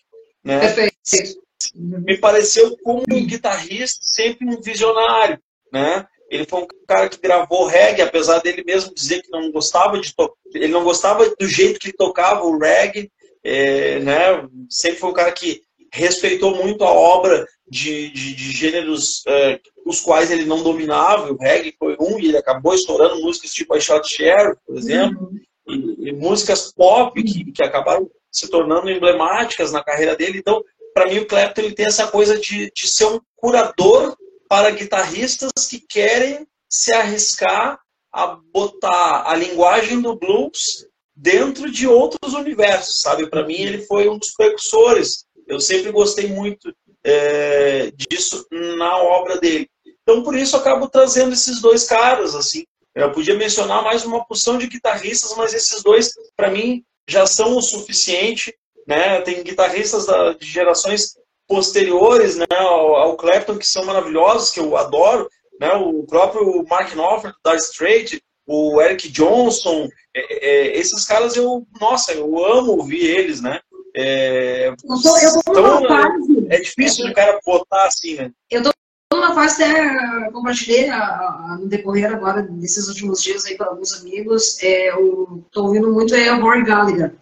né? Perfeito. Me pareceu como um guitarrista sempre um visionário, né? Ele foi um cara que gravou reggae, apesar dele mesmo dizer que não gostava de ele não gostava do jeito que tocava o reggae, é, né? Sempre foi um cara que respeitou muito a obra de, de, de gêneros é, os quais ele não dominava. O reggae foi um e ele acabou estourando músicas tipo a Shot Share, por exemplo, uhum. e, e, músicas pop que, que acabaram se tornando emblemáticas na carreira dele. Então, para mim, o Clapton ele tem essa coisa de, de ser um curador para guitarristas que querem se arriscar a botar a linguagem do blues dentro de outros universos, sabe? Para mim, ele foi um dos precursores. Eu sempre gostei muito é, disso na obra dele. Então, por isso, eu acabo trazendo esses dois caras, assim. Eu podia mencionar mais uma porção de guitarristas, mas esses dois, para mim, já são o suficiente. Né? Tem guitarristas da, de gerações posteriores né, ao, ao Clapton, que são maravilhosos, que eu adoro, né, o próprio Mark Knopfler, da Straight, o Eric Johnson, é, é, esses caras eu, nossa, eu amo ouvir eles, né? É,
eu tô, eu tô
tão, fase, é difícil de cara botar assim, né?
Eu tô numa fase até compartilhei a, no decorrer agora desses últimos dias aí para alguns amigos, é, eu tô ouvindo muito é o Rory Gallagher.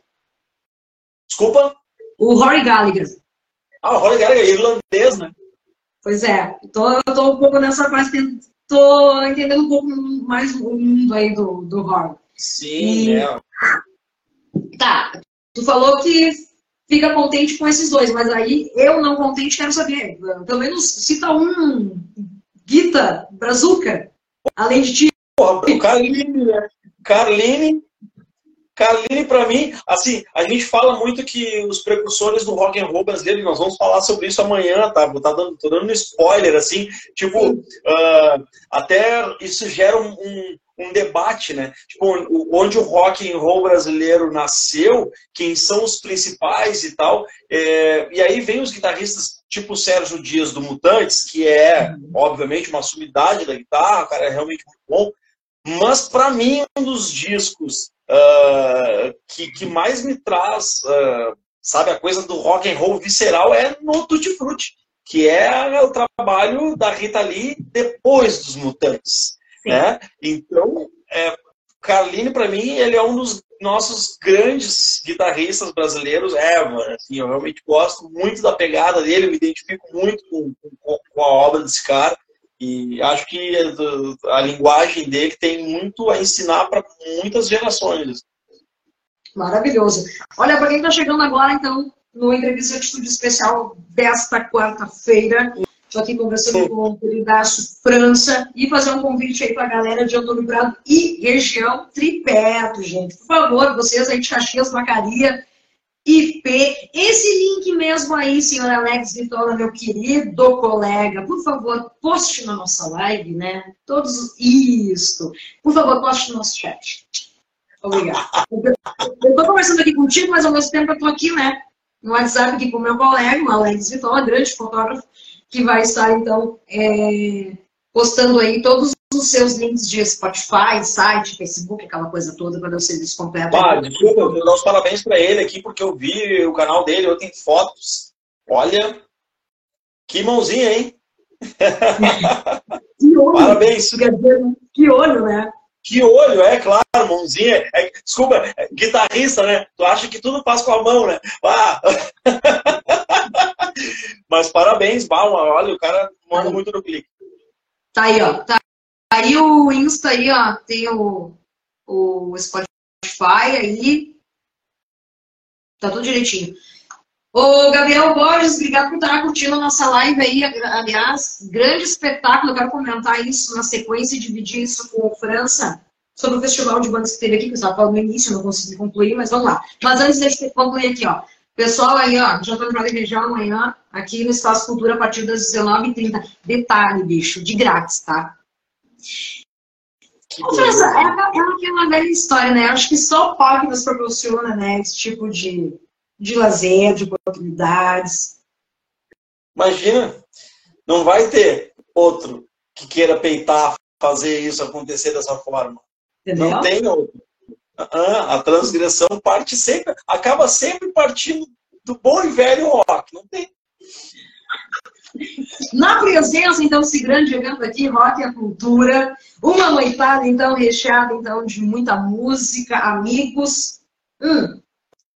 Desculpa?
O Rory Gallagher.
Ah, o Rory Gallagher é irlandês, né?
Pois é. Então eu tô um pouco nessa fase, tô entendendo um pouco mais o mundo aí do, do Rory.
Sim, e... é.
Tá. Tu falou que fica contente com esses dois, mas aí eu não contente quero saber. Pelo menos cita um Gita, Brazuca, além de ti.
Porra? Carline Carline, para mim, assim, a gente fala muito que os precursores do rock and roll brasileiro, nós vamos falar sobre isso amanhã, tá? Tá dando, tô dando um spoiler, assim, tipo, uh, até isso gera um, um, um, debate, né? Tipo, onde o rock and roll brasileiro nasceu, quem são os principais e tal. É, e aí vem os guitarristas tipo o Sérgio Dias do Mutantes, que é, obviamente, uma sumidade da guitarra, o cara é realmente muito bom. Mas, para mim, um dos discos uh, que, que mais me traz, uh, sabe, a coisa do rock and roll visceral é no Tutti Frutti, que é o trabalho da Rita Lee depois dos Mutantes. Né? Então, é, Carline, para mim, ele é um dos nossos grandes guitarristas brasileiros ever. Assim, eu realmente gosto muito da pegada dele, me identifico muito com, com, com a obra desse cara. E acho que a linguagem dele tem muito a ensinar para muitas gerações.
Maravilhoso. Olha, para quem está chegando agora, então, no Entrevista de Estúdio Especial desta quarta-feira, estou aqui conversando com o Queridaço França e fazer um convite aí para a galera de Antônio Prado e região Triperto, gente. Por favor, vocês aí de Caxias, Macaria, IP. Esse link mesmo aí, senhor Alex Vitória, meu querido colega, por favor, poste na nossa live, né? Todos isto. Por favor, poste no nosso chat. Obrigado. Eu estou conversando aqui contigo, mas ao mesmo tempo eu estou aqui, né? No WhatsApp aqui com o meu colega, o Alex Vitória, grande fotógrafo, que vai estar, então, é, postando aí todos os seus links de Spotify, site, Facebook, aquela coisa toda, para o serviço completo.
Ah, desculpa, eu vou dar os parabéns para ele aqui, porque eu vi o canal dele, eu tenho fotos. Olha, que mãozinha, hein?
que olho. Parabéns. Quer dizer, que olho, né?
Que olho, é claro, mãozinha. É, desculpa, é, guitarrista, né? Tu acha que tudo faz com a mão, né? Ah. Mas parabéns, Balma. Olha, o cara manda muito no clique.
Tá aí, ó. Tá Aí o Insta aí, ó, tem o, o Spotify aí. Tá tudo direitinho. Ô, Gabriel Borges, obrigado por estar curtindo a nossa live aí. Aliás, grande espetáculo. Eu quero comentar isso na sequência e dividir isso com o França sobre o festival de bandas que teve aqui, que eu estava falando no início, não consegui concluir, mas vamos lá. Mas antes de concluir aqui, ó. Pessoal aí, ó, já estou no região amanhã, aqui no Espaço Cultura, a partir das 19h30. Detalhe, bicho, de grátis, tá? Essa, é, é aquela velha história, né? Acho que só o pop nos proporciona né, esse tipo de, de lazer, de oportunidades.
Imagina, não vai ter outro que queira peitar, fazer isso acontecer dessa forma. Entendeu? Não tem outro. A transgressão parte sempre, acaba sempre partindo do bom e velho rock. Não tem.
Na presença, então, desse grande evento aqui, Rock a Cultura, uma noitada, então, recheada, então, de muita música, amigos, hum,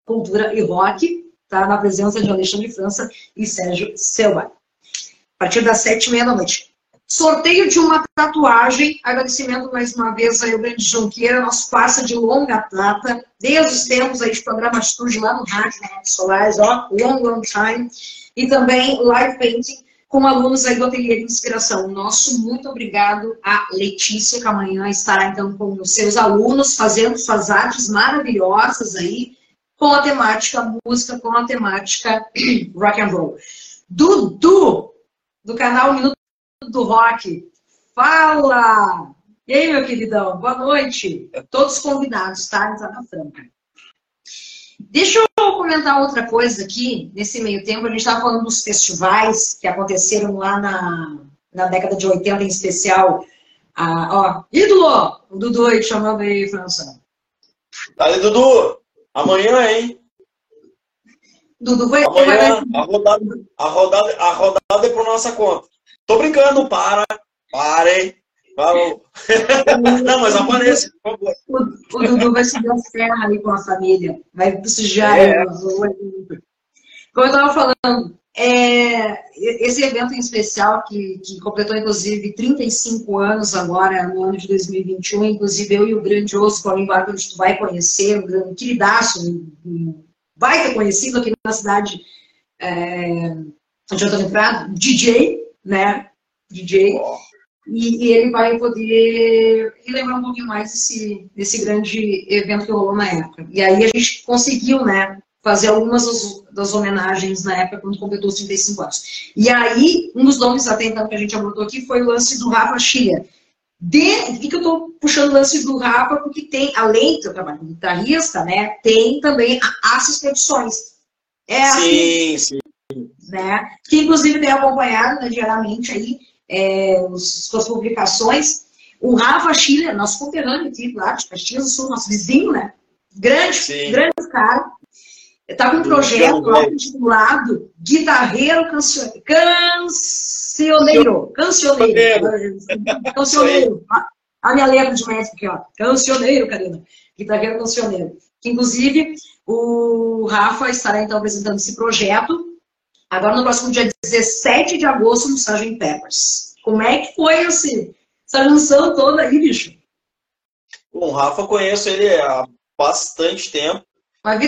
cultura e rock, tá? Na presença de Alexandre França e Sérgio Selva. A partir das sete e meia da noite. Sorteio de uma tatuagem. Agradecimento mais uma vez ao Grande Junqueira, nosso parça de longa data, desde os tempos aí de programa estúdio lá no rádio, na Solares, ó, long, long time. E também live painting com alunos aí do Ateliê de Inspiração. Nosso muito obrigado a Letícia, que amanhã estará então com os seus alunos, fazendo suas artes maravilhosas aí, com a temática música, com a temática rock and roll. Dudu, do canal Minuto do Rock. Fala! E aí, meu queridão, boa noite. Todos convidados, tá? Tá franca. Deixa comentar outra coisa aqui, nesse meio tempo. A gente estava falando dos festivais que aconteceram lá na, na década de 80, em especial. Ah, ó, ídolo! O Dudu aí chamando aí, França.
Dale, Dudu! Amanhã, hein?
Dudu vai.
Amanhã, vai... a, rodada, a, rodada, a rodada é por nossa conta. Tô brincando, para. Parem. Falou. Não, mas aparece, por favor. O,
o Dudu vai subir as ferras aí com a família. Vai prestigiar. É. Como eu estava falando, é, esse evento em especial, que, que, completou inclusive 35 anos agora, no ano de 2021, inclusive eu e o grandioso Paulinho Vargas, tu vai conhecer, um grande queridaço, um, vai ter conhecido aqui na cidade é, de Antônio Prado, DJ, né? DJ. E, e, ele vai poder relembrar um pouquinho mais desse, desse grande evento que rolou na época. E aí a gente conseguiu, né? Fazer algumas das, das homenagens na época quando completou os 35 anos. E aí, um dos nomes até então que a gente abordou aqui foi o lance do Rafa Chia. De, que eu estou puxando o lance do Rafa? Porque tem, além do trabalho de guitarrista, né? Tem também as expedições.
É sim, assim, sim
né? Que inclusive tem acompanhado né, diariamente aí é, suas publicações. O Rafa Schiller, nosso conterrâneo aqui lá de Caxias do Sul, nosso vizinho, né? Grande, Sim. grande cara. Está com um projeto lá intitulado Guitarreiro Cancioneiro. Cancioneiro. Cancioneiro. Cancioneiro. A minha letra de médico aqui, ó. Cancioneiro, Karina. Guitarreiro Cancioneiro. Que, inclusive, o Rafa estará, então, apresentando esse projeto Agora, no próximo dia 17 de agosto, no Sgt. Peppers. Como é que foi assim, essa junção toda aí, bicho?
Bom, o Rafa conheço ele há bastante tempo.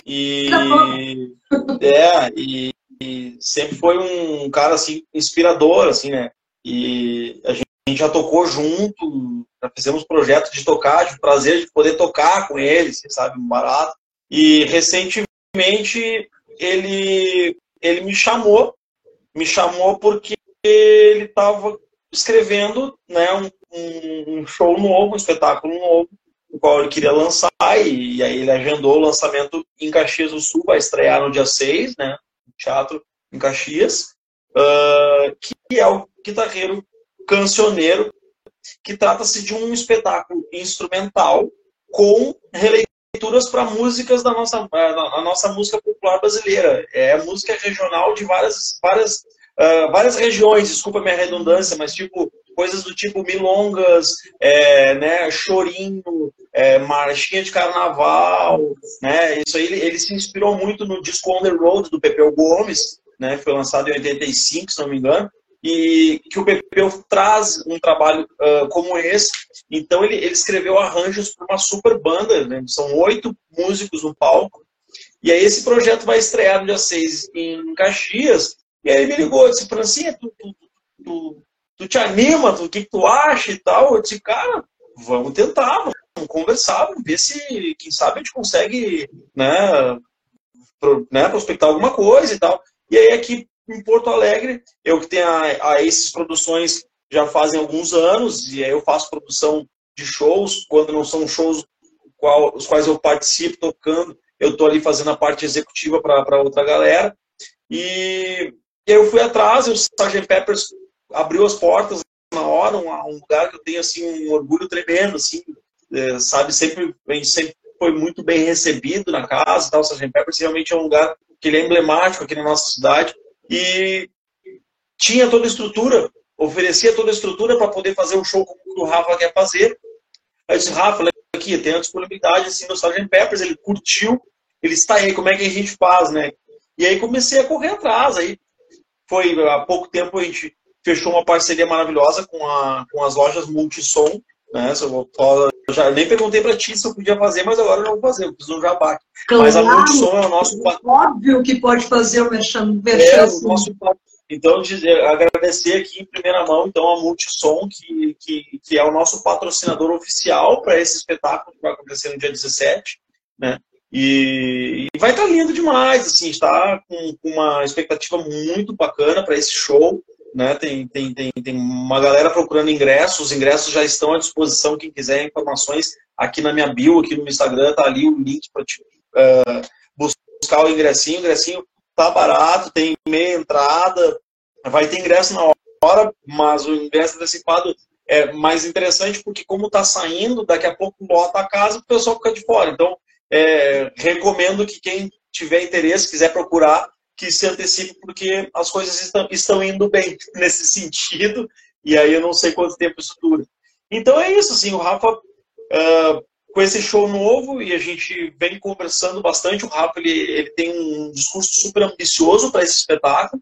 E, é, e, e, sempre foi um cara assim, inspirador, assim, né? E a gente, a gente já tocou junto, já fizemos projetos de tocar, de prazer de poder tocar com ele, assim, sabe, barato. E recentemente ele ele me chamou, me chamou porque ele estava escrevendo né, um, um, show novo, um espetáculo novo, o qual ele queria lançar, e, e, aí ele agendou o lançamento em Caxias do Sul, vai estrear no dia 6, né, no teatro em Caxias, uh, que é o Guitarreiro Cancioneiro, que trata-se de um espetáculo instrumental com releitura leituras para músicas da nossa, a nossa música popular brasileira. É música regional de várias, várias, uh, várias regiões, desculpa minha redundância, mas tipo coisas do tipo milongas, é, né, chorinho, é, marchinha de carnaval, né, isso aí ele, ele, se inspirou muito no disco On The Road do Pepeu Gomes, né, foi lançado em 85, se não me engano, e que o Pepeu traz um trabalho uh, como esse. Então ele, ele escreveu arranjos para uma super banda, né? são oito músicos no palco. E aí esse projeto vai estrear no dia 6 em Caxias. E aí ele me ligou, disse, Francinha, tu, tu, tu, tu te anima, o que, que tu acha e tal? Eu disse, cara, vamos tentar, vamos conversar, vamos ver se, quem sabe, a gente consegue né, pro, né, prospectar alguma coisa e tal. E aí aqui em Porto Alegre. Eu que tenho a, a esses produções já fazem alguns anos, e aí eu faço produção de shows, quando não são shows qual, os quais eu participo tocando, eu estou ali fazendo a parte executiva para outra galera. E, e aí eu fui atrás, o Sgt. Peppers abriu as portas na hora, um, um, lugar que eu tenho assim um orgulho tremendo, assim, é, sabe, sempre sempre foi muito bem recebido na casa, tal, o Sgt. Peppers realmente é um lugar que ele é emblemático aqui na nossa cidade e tinha toda a estrutura, oferecia toda a estrutura para poder fazer um show como o Rafa quer fazer. Aí eu disse, Rafa, aqui, tem a disponibilidade assim no Sgt. Peppers, ele curtiu, ele está aí, como é que a gente faz, né? E aí comecei a correr atrás, aí foi há pouco tempo a gente fechou uma parceria maravilhosa com, a, com as lojas Multissom, né? Eu já nem perguntei para ti se eu podia fazer, mas agora eu não vou fazer, eu fiz um jabá.
Claro, mas a Multissom é o nosso... Óbvio que pode fazer o merchan.
É, o nosso então, dizer, agradecer aqui em primeira mão então a Multissom, que, que, que é o nosso patrocinador oficial para esse espetáculo que vai acontecer no dia 17, né? E, e vai estar tá lindo demais, assim, está com, com uma expectativa muito bacana para esse show, né? Tem, tem, tem, tem uma galera procurando ingressos, os ingressos já estão à disposição, quem quiser informações aqui na minha bio, aqui no Instagram, tá ali o link para uh, buscar o ingressinho, o ingressinho tá barato, tem meia entrada, vai ter ingresso na hora, mas o ingresso antecipado é mais interessante porque como está saindo, daqui a pouco lota a casa, o pessoal fica de fora. Então, é, recomendo que quem tiver interesse, quiser procurar, que se antecipe, porque as coisas estão, estão indo bem nesse sentido, e aí eu não sei quanto tempo isso dura. Então é isso, assim, o Rafa, uh, com esse show novo e a gente vem conversando bastante. O Rafa ele, ele tem um discurso super ambicioso para esse espetáculo.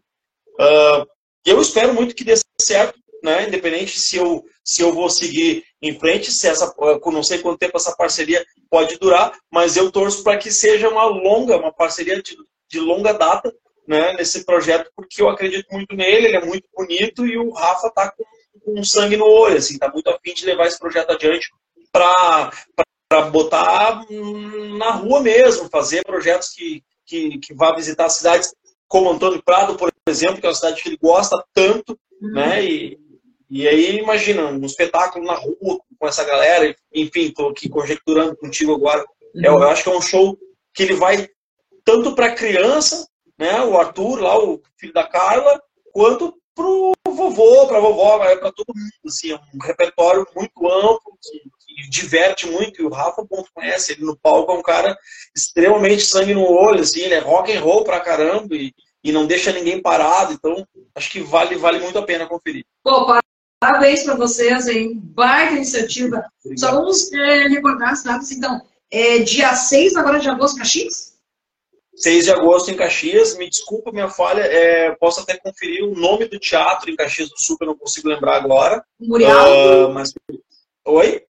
Uh, eu espero muito que dê certo, né? Independente se eu se eu vou seguir em frente, se essa não sei quanto tempo essa parceria pode durar, mas eu torço para que seja uma longa, uma parceria de, de longa data, né? Nesse projeto, porque eu acredito muito nele. Ele é muito bonito e o Rafa tá com, com sangue no olho, assim, tá muito afim de levar esse projeto adiante para para botar na rua mesmo, fazer projetos que, que, que vá visitar cidades como Antônio Prado, por exemplo, que é uma cidade que ele gosta tanto, uhum. né? E, e aí, imagina, um espetáculo na rua com essa galera, enfim, estou aqui conjecturando contigo agora. Uhum. Eu, eu acho que é um show que ele vai tanto para criança, né? O Arthur, lá, o filho da Carla, quanto pro vovô, para vovó, para todo mundo. Assim, é um repertório muito amplo que, diverte muito, e o Rafa Ponto conhece, ele no palco é um cara extremamente sangue no olho, assim, ele é rock and roll pra caramba e, e não deixa ninguém parado, então acho que vale, vale muito a pena conferir.
Pô, parabéns para vocês, hein? Baita iniciativa. Obrigado. Só vamos é, recordar as datas, então. É dia 6 agora de agosto, Caxias?
6 de agosto em Caxias, me desculpa minha falha, é, posso até conferir o nome do teatro em Caxias do Sul, que eu não consigo lembrar agora.
Murialdo? Uh, mas...
Oi?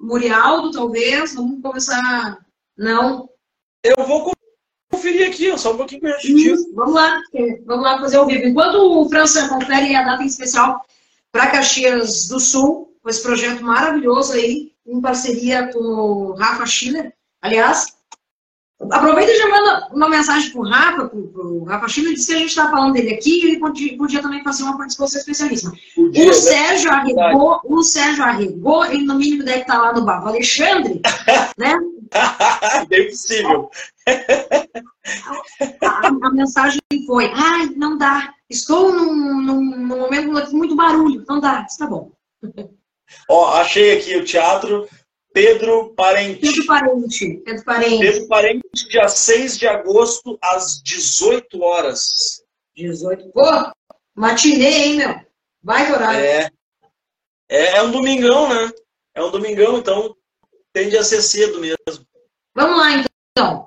Murialdo, talvez. Vamos começar. Não.
Eu vou conferir aqui, só um pouquinho hum,
Vamos lá, vamos lá fazer o vivo. Enquanto o França confere a data em especial para Caxias do Sul, com esse projeto maravilhoso aí, em parceria com o Rafa Schiller. Aliás, Aproveita e já manda uma mensagem para o Rafa, para o Rafa Chino, disse que a gente está falando dele aqui e ele podia, podia, também fazer uma participação especialíssima. Podia, o né? Sérgio arregou, o Sérgio arregou, ele no mínimo deve estar tá lá no bar. O Alexandre, né?
Bem possível.
A, a, mensagem foi, ai, não dá, estou num, num, num momento com muito barulho, não dá, está bom.
Ó, achei aqui o teatro Pedro Parente.
Pedro Parente. Pedro Parente.
Pedro Parente, dia 6 de agosto, às 18 horas.
18. Pô, matinê, hein, meu? Vai horário.
É. é. É um domingão, né? É um domingão, então tende a ser cedo mesmo.
Vamos lá, então.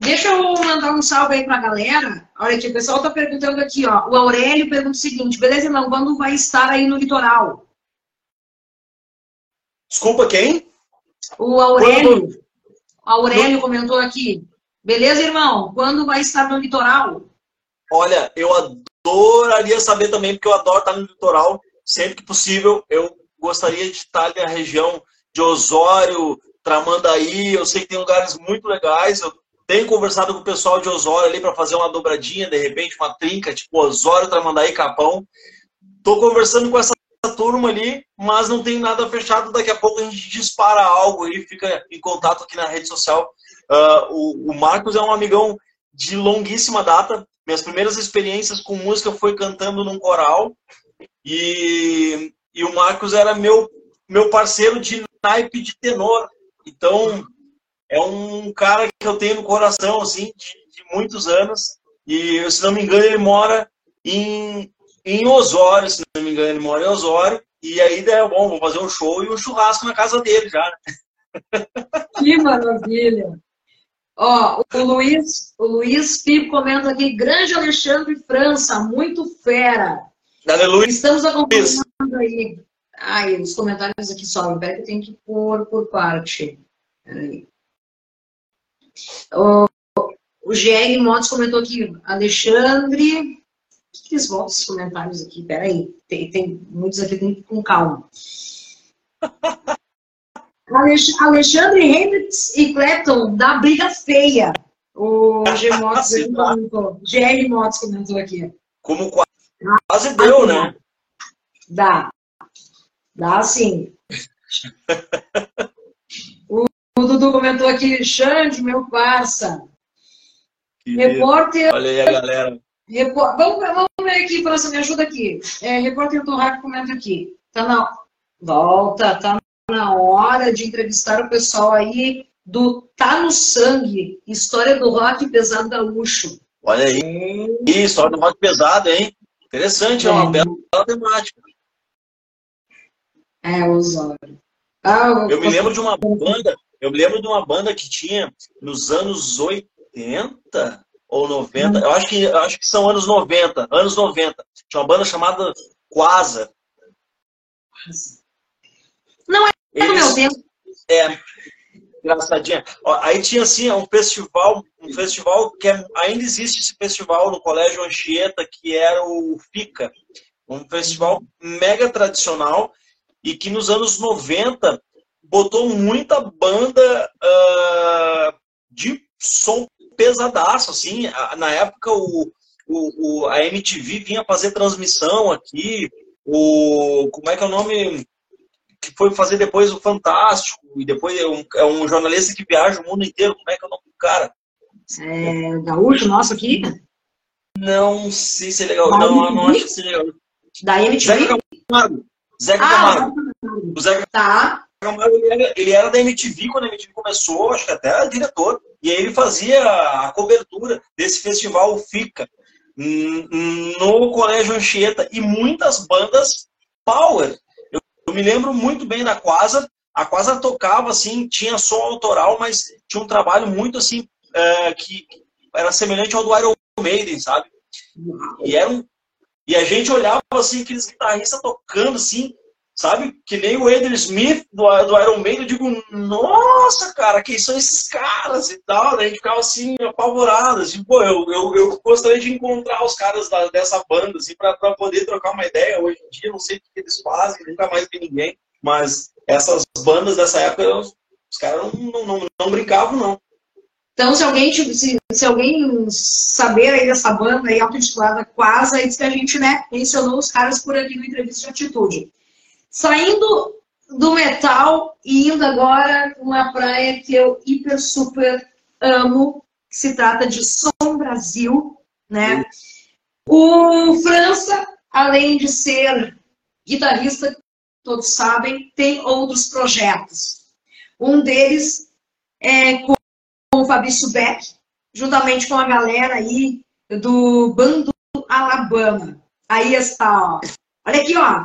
Deixa eu mandar um salve aí pra galera. Olha aqui, o pessoal tá perguntando aqui, ó. O Aurélio pergunta o seguinte: beleza, irmão, quando vai estar aí no litoral?
Desculpa, quem?
O Aurélio, Quando... Aurélio comentou aqui. Beleza, irmão? Quando vai estar no litoral?
Olha, eu adoraria saber também, porque eu adoro estar no litoral. Sempre que possível, eu gostaria de estar na região de Osório, Tramandaí. Eu sei que tem lugares muito legais. Eu tenho conversado com o pessoal de Osório ali para fazer uma dobradinha, de repente, uma trinca, tipo Osório, Tramandaí, Capão. Estou conversando com essa turma ali, mas não tem nada fechado. Daqui a pouco a gente dispara algo e fica em contato aqui na rede social. Uh, o, o, Marcos é um amigão de longuíssima data. Minhas primeiras experiências com música foi cantando num coral. E, e o Marcos era meu, meu parceiro de naipe de tenor. Então, é um cara que eu tenho no coração, assim, de, de muitos anos. E, se não me engano, ele mora em, em Osório, se não me engano, ele mora em Osório. E aí, é bom, vou fazer um show e um churrasco na casa dele já.
Né? Que maravilha! Ó, o Luiz, o Luiz Pipo comenta aqui, grande Alexandre França, muito fera.
Aleluia.
Estamos acompanhando aí. Ai, os comentários aqui sobem. Peraí que eu tenho que pôr por parte. Peraí. O, o GR Motos comentou aqui, Alexandre. O que, que eles voltam esses comentários aqui? Peraí. Tem, tem muitos aqui, tem que ir com calma. Alexandre Hendricks e Clapton da briga feia. O G Motos comentou. GR Motos comentou aqui.
Como quase ah, deu, né?
Dá. Dá sim. o, o, Dudu comentou aqui, Xande, meu parça.
Que repórter. Olha aí a galera.
Repor... Vamos, vamos ver aqui, França, me ajuda aqui. É, repórter do Raco comenta aqui. Tá na. Volta, tá na hora de entrevistar o pessoal aí do Tá no Sangue, história do rock pesado gaúcho.
Olha aí, história do rock pesado, hein? Interessante, é, é uma bela temática.
É, Osório.
Ah, eu me lembro de uma banda, eu me lembro de uma banda que tinha nos anos 80 ou 90, eu acho que, eu acho que são anos 90, anos 90. Tinha uma banda chamada Quasa.
Não é Eles, do meu tempo.
É, engraçadinha. Aí tinha assim um festival, um festival que é, ainda existe esse festival no Colégio Anchieta, que era o FICA. Um festival mega tradicional e que nos anos 90 botou muita banda uh, de som pesadaço, assim, na época o, o, a MTV vinha fazer transmissão aqui, o, como é que é o nome, que foi fazer depois o Fantástico, e depois é um, é um jornalista que viaja o mundo inteiro, como é que é o nome do cara?
É, gaúcho nosso aqui?
Não sei se é legal, não, não acho que seja legal.
Da MTV? Zeca
Camargo. Zeca ah, Camargo. O Zeca
tá.
Camargo, ele era, ele era da MTV quando a MTV começou, acho que até era diretor. E ele fazia a cobertura desse festival FICA no Colégio Anchieta e muitas bandas power. Eu, eu, me lembro muito bem da Quasa. A Quasa tocava assim, tinha som autoral, mas tinha um trabalho muito assim é, que era semelhante ao do Iron Maiden, sabe? E era um, e a gente olhava assim aqueles guitarristas tocando assim, sabe? Que nem o Adrian Smith do, do Iron Maiden, eu digo, nossa, cara, quem são esses caras e tal, né? A gente ficava assim, apavorado, assim, pô, eu, eu, eu gostaria de encontrar os caras da, dessa banda, assim, pra, pra poder trocar uma ideia. Hoje em dia, não sei o que eles fazem, nunca mais vi ninguém, mas essas bandas dessa época, os, caras não, não, não, não brincavam, não.
Então, se alguém, se, se alguém saber aí dessa banda aí, auto-intitulada Quasa, é isso que a gente, né, mencionou os caras por aqui no Entrevista de Atitude. Saindo do metal e indo agora uma praia que eu hiper super amo, que se trata de Som Brasil, né? O França, além de ser guitarrista, todos sabem, tem outros projetos. Um deles é com o Fabrício Beck, juntamente com a galera aí do Bando Alabama. Aí está, ó, Olha aqui, ó.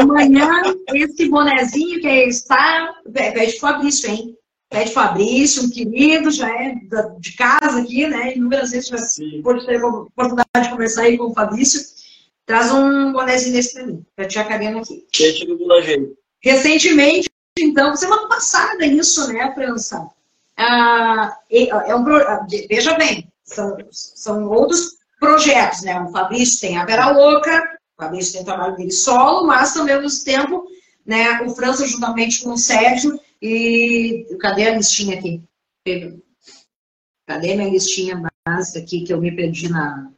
Amanhã, esse bonezinho que está. Pede Fabrício, hein? Pede Fabrício, um querido, já é de casa aqui, né? Inúmeras vezes já pode ter a oportunidade de conversar aí com o Fabrício. Traz um bonezinho desse pra mim, pra tia Karina aqui. Recentemente, então, semana passada isso, né, França? Ah, é um, veja bem, são, são outros projetos, né? O Fabrício tem a Vera Louca, o Fabrício tem o trabalho dele solo, mas também ao mesmo tempo, né, o França juntamente com o Sérgio e cadê a listinha aqui? Cadê minha listinha básica aqui que eu me perdi na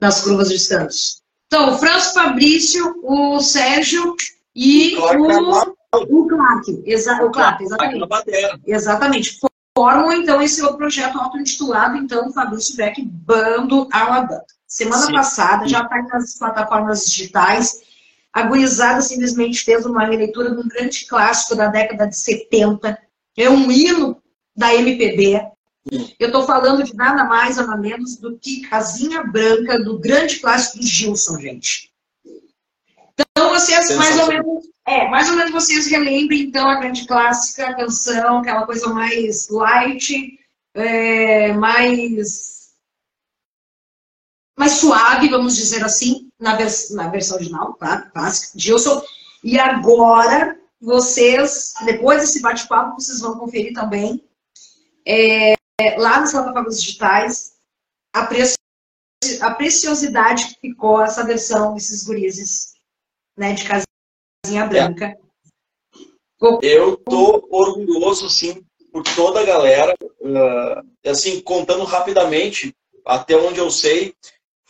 nas curvas de Santos? Então, o França, o Fabrício, o Sérgio e o o Clark, exa o Clark, exatamente. Exatamente. Formam, então, esse outro projeto auto-intitulado, então, Fabrício Beck, Bando Alabama. Semana Sim. passada, já está nas plataformas digitais. A gurizada simplesmente fez uma releitura de um grande clássico da década de 70. É um hino da MPB. Eu estou falando de nada mais, nada menos do que Casinha Branca, do grande clássico do Gilson, gente. Então, vocês, mais ou menos, é, mais ou menos vocês relembrem, então, a grande clássica, a canção, aquela coisa mais light, é, mais, mais suave, vamos dizer assim, na, vers na versão original, tá? Clássica, Gilson. E agora, vocês, depois desse bate-papo, vocês vão conferir também é, lá nas plataformas digitais a, preci a preciosidade que ficou essa versão desses gurizes né, de casinha branca. É.
Eu tô orgulhoso, sim, por toda a galera. Uh, assim, contando rapidamente, até onde eu sei,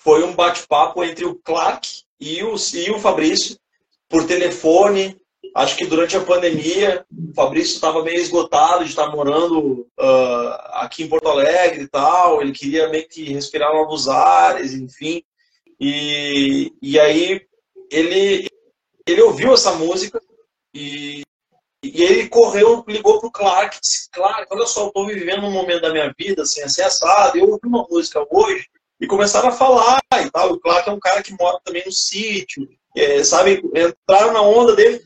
foi um bate-papo entre o Clark e o, e o Fabrício, por telefone. Acho que durante a pandemia, o Fabrício estava meio esgotado de estar morando uh, aqui em Porto Alegre e tal. Ele queria meio que respirar novos ares, enfim. E, e aí ele, ele ouviu essa música e, e ele correu, ligou pro Clark, disse, Clark, olha só, tô vivendo um momento da minha vida, assim, assim, assado, eu ouvi uma música hoje, e começaram a falar e tal. O Clark é um cara que mora também no sítio, é, sabe, entraram na onda dele,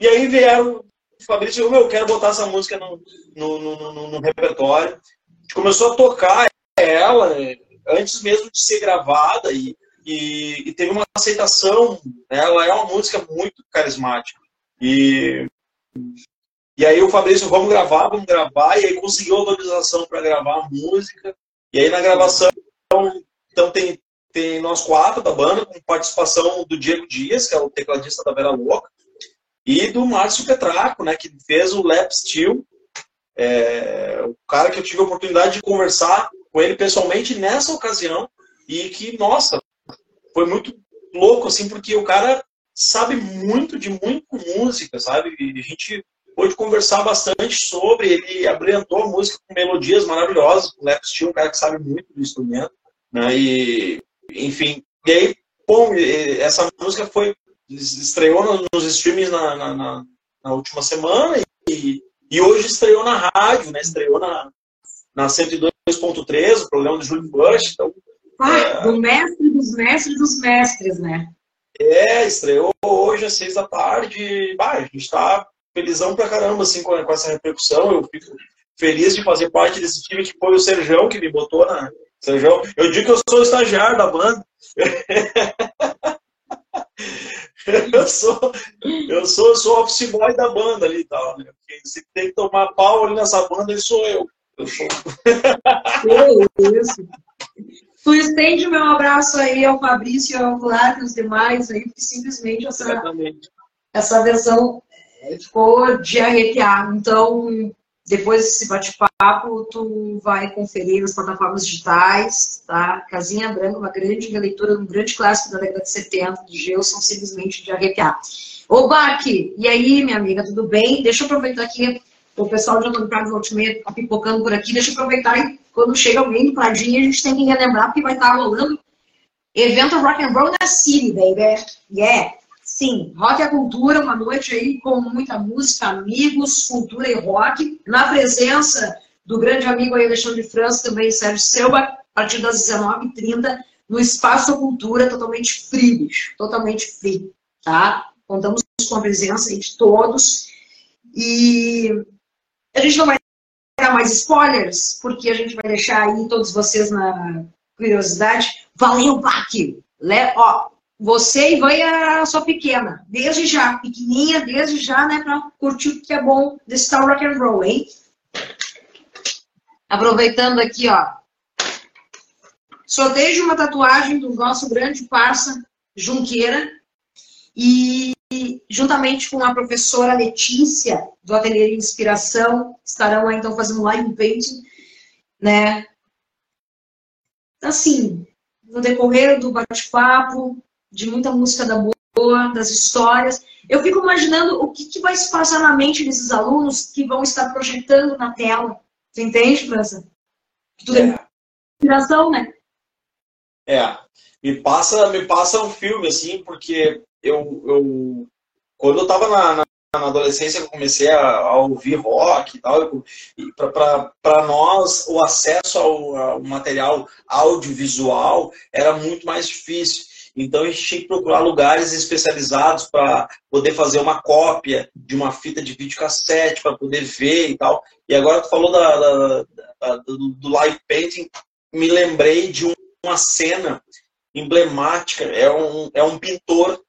e aí vieram, o Fabrício falou, meu, eu quero botar essa música no, no, no, no, no repertório. A gente começou a tocar ela, antes mesmo de ser gravada, e e, e teve uma aceitação. Ela é uma música muito carismática. E, e aí o Fabrício, vamos gravar, vamos gravar, e aí conseguiu autorização para gravar a música. E aí na gravação, então tem, tem nós quatro da banda, com participação do Diego Dias, que é o tecladista da Vera Louca, e do Márcio Petraco, né, que fez o Lap Steel, é, o cara que eu tive a oportunidade de conversar com ele pessoalmente nessa ocasião, e que, nossa, foi muito louco, assim, porque o cara sabe muito de muita música, sabe? E a gente pôde conversar bastante sobre, ele abrilhantou a música com melodias maravilhosas, o Lex Steel, um cara que sabe muito do instrumento, né? E, enfim, e aí, bom, essa música foi, estreou nos streamings na, na, na, na última semana e, e hoje estreou na rádio, né? Estreou na, na 102.3, o programa do Júlio Bush, então
ah, é. do mestre dos mestres dos mestres, né?
É, estreou hoje às seis da tarde. Bah, a gente está felizão pra caramba assim, com, com, essa repercussão. Eu fico feliz de fazer parte desse time que foi o Serjão que me botou na. Serjão, eu digo que eu sou estagiário da banda. eu sou, eu sou, eu sou office boy da banda ali e tal, né? se tem que tomar pau ali nessa banda, ele sou eu. Eu sou.
Isso. Tu estende meu abraço aí ao Fabrício, ao Flávio e os demais aí, porque simplesmente essa, essa versão ficou de arrepiar. Então, depois desse bate-papo, tu vai conferir nas plataformas digitais, tá? Casinha Branca, uma grande releitura de um grande clássico da década de 70, de Gelson, simplesmente de arrepiar. Ô, Baque, e aí, minha amiga, tudo bem? Deixa eu aproveitar aqui o pessoal de Antônio Carlos Altimeiro está pipocando por aqui. Deixa eu aproveitar e quando chega alguém do Pradinho, a gente tem que relembrar, porque vai estar rolando evento Rock and Roll na City, baby. Yeah. Sim, rock é cultura, uma noite aí com muita música, amigos, cultura e rock, na presença do grande amigo aí Alexandre França, também Sérgio Selba, a partir das 19h30, no Espaço Cultura, totalmente free, bicho, totalmente free, tá? Contamos com a presença aí de todos. E a gente não vai dar mais spoilers, porque a gente vai deixar aí todos vocês na curiosidade. Valeu, Baque! Ó, você e vai a sua pequena, desde já, pequenininha, desde já, né, para curtir o que é bom desse tal rock and roll, hein? Aproveitando aqui, ó. Sorteio uma tatuagem do nosso grande parça Junqueira. E juntamente com a professora Letícia, do Ateliê de Inspiração, estarão lá, então, fazendo live painting, né? Assim, no decorrer do bate-papo, de muita música da boa, das histórias, eu fico imaginando o que, que vai se passar na mente desses alunos que vão estar projetando na tela. Você entende, França? Tudo é, inspiração, né?
É. Me passa, me passa um filme, assim, porque eu, eu quando eu estava na, na, na, adolescência, eu comecei a, a, ouvir rock e tal. E para nós, o acesso ao, ao, material audiovisual era muito mais difícil. Então a gente tinha que procurar lugares especializados para poder fazer uma cópia de uma fita de videocassete para poder ver e tal. E agora tu falou da, da, da, do, live painting, me lembrei de uma cena emblemática. É um, é um pintor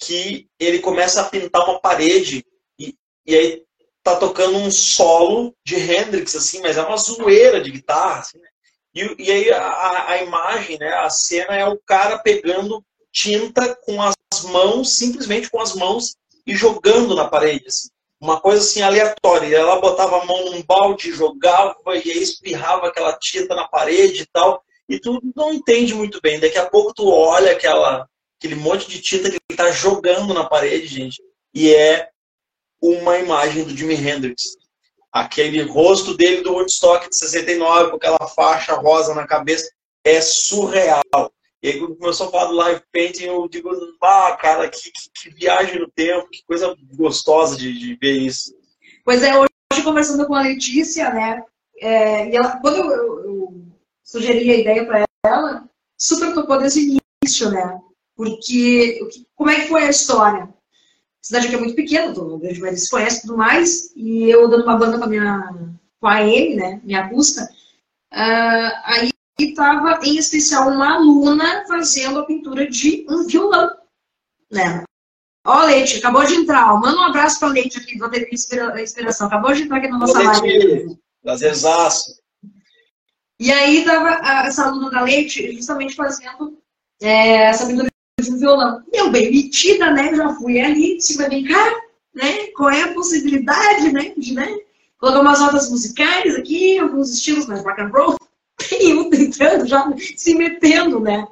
que ele começa a pintar uma parede e, e aí tá tocando um solo de Hendrix, assim, mas é uma zoeira de guitarra, assim, né? E, e, aí a, a, imagem, né, a cena é o cara pegando tinta com as mãos, simplesmente com as mãos, e jogando na parede, assim. Uma coisa assim aleatória. Ela botava a mão num balde, jogava, e aí espirrava aquela tinta na parede e tal. E tu não entende muito bem. Daqui a pouco tu olha aquela, aquele monte de tinta que ele tá jogando na parede, gente. E é uma imagem do Jimi Hendrix. Aquele rosto dele do Woodstock de 69, com aquela faixa rosa na cabeça, é surreal. E aí, quando começou a falar do live painting, eu digo, ah, cara, que, que, que viagem no tempo, que coisa gostosa de, de, ver isso.
Pois é, hoje conversando com a Letícia, né, é, e ela, quando eu, eu, sugeri a ideia para ela, super topou desde o início, né, porque, como é que foi a história? Cidade aqui é muito pequena, o grande maioria se conhece e tudo mais, e eu dando uma banda com a minha, com a M, né, minha acústica, uh, aí estava em especial uma aluna fazendo a pintura de um violão, né. Ó, Leite, acabou de entrar, manda um abraço para Leite aqui, vou ter inspiração, acabou de entrar aqui na nossa live.
Prazerzaço.
E aí estava essa aluna da Leite justamente fazendo é, pintura um violão. Eu, bem metida, né? Já fui ali, disse, vai vem cá, né? Qual é a possibilidade, né? De, né? Colocar umas notas musicais aqui, alguns estilos mais rock and roll. E eu entrando, já se metendo, né?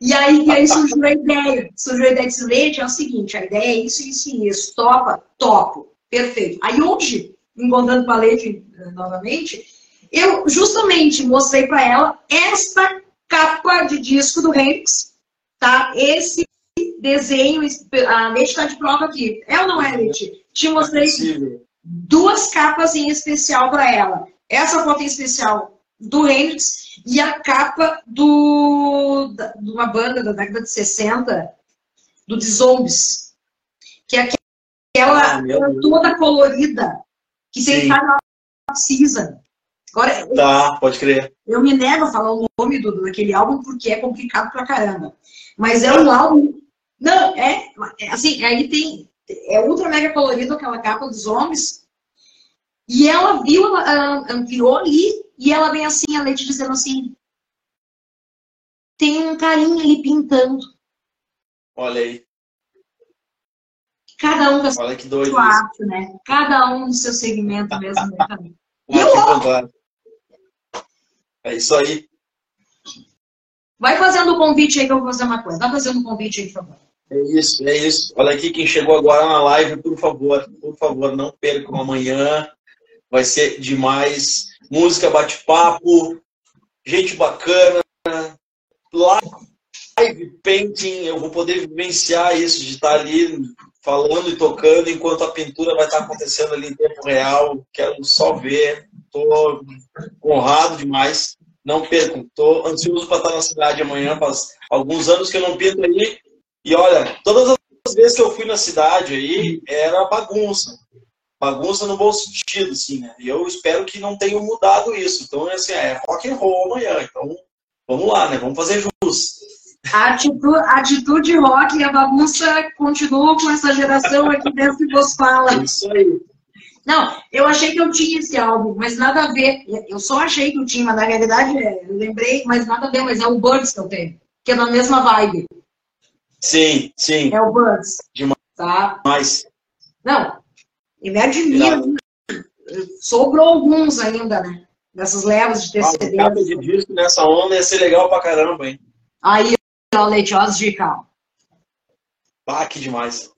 E aí, e aí surgiu a ideia. Surgiu a ideia de leite, é o seguinte, a ideia é isso, isso e isso. Topa? Topo. Perfeito. Aí hoje, encontrando com a Leite eh, novamente, eu justamente mostrei para ela esta capa de disco do Hendrix, tá? Esse desenho, a Leti está de prova aqui. É ou não é, Leti? Te mostrei duas capas em especial para ela. Essa foto em especial do Hendrix e a capa do, da, de uma banda da década de 60, do The Zombies, que é aquela ah, toda colorida, que você está na precisa.
Agora, tá, pode crer.
Eu me nego a falar o nome do, daquele álbum porque é complicado pra caramba. Mas é um álbum. Não, é, é. Assim, aí tem. É ultra mega colorido aquela capa dos homens. E ela viu, ela, ela virou ali e ela vem assim, a Leite dizendo assim: tem um carinha ali pintando.
Olha aí.
Cada um com a sua arte, né? Cada um no seu segmento mesmo. Né? eu,
é isso aí.
Vai fazendo o convite aí que eu vou fazer uma coisa. Vai fazendo o convite aí, por favor.
É isso, é isso. Olha aqui quem chegou agora na live, por favor, por favor, não percam amanhã. Vai ser demais. Música, bate-papo, gente bacana. Live painting, eu vou poder vivenciar isso, de estar ali falando e tocando enquanto a pintura vai estar acontecendo ali em tempo real. Quero só ver. Estou honrado demais. Não percam. Estou ansioso para estar na cidade amanhã. Faz alguns anos que eu não pinto aí. E olha, todas as vezes que eu fui na cidade aí, era bagunça. Bagunça no bom sentido, assim, né? E eu espero que não tenham mudado isso. Então, assim, é rock and roll amanhã. Então, vamos lá, né? Vamos fazer jus.
A atitude, a atitude rock e a bagunça continua com essa geração aqui dentro que vos fala.
É isso aí.
Não, eu achei que eu tinha esse álbum, mas nada a ver. Eu só achei que eu tinha, mas na realidade é, eu lembrei, mas nada a ver, mas é o Birds que eu tenho, que é na mesma vibe.
Sim, sim.
É o Birds.
Demais.
Tá?
Demais.
Não, e me admiro. Sobrou alguns ainda, né? Dessas levas de TCD.
Ah, de disco nessa onda ia ser legal pra caramba, hein?
Aí, as dicas.
Ah, que demais.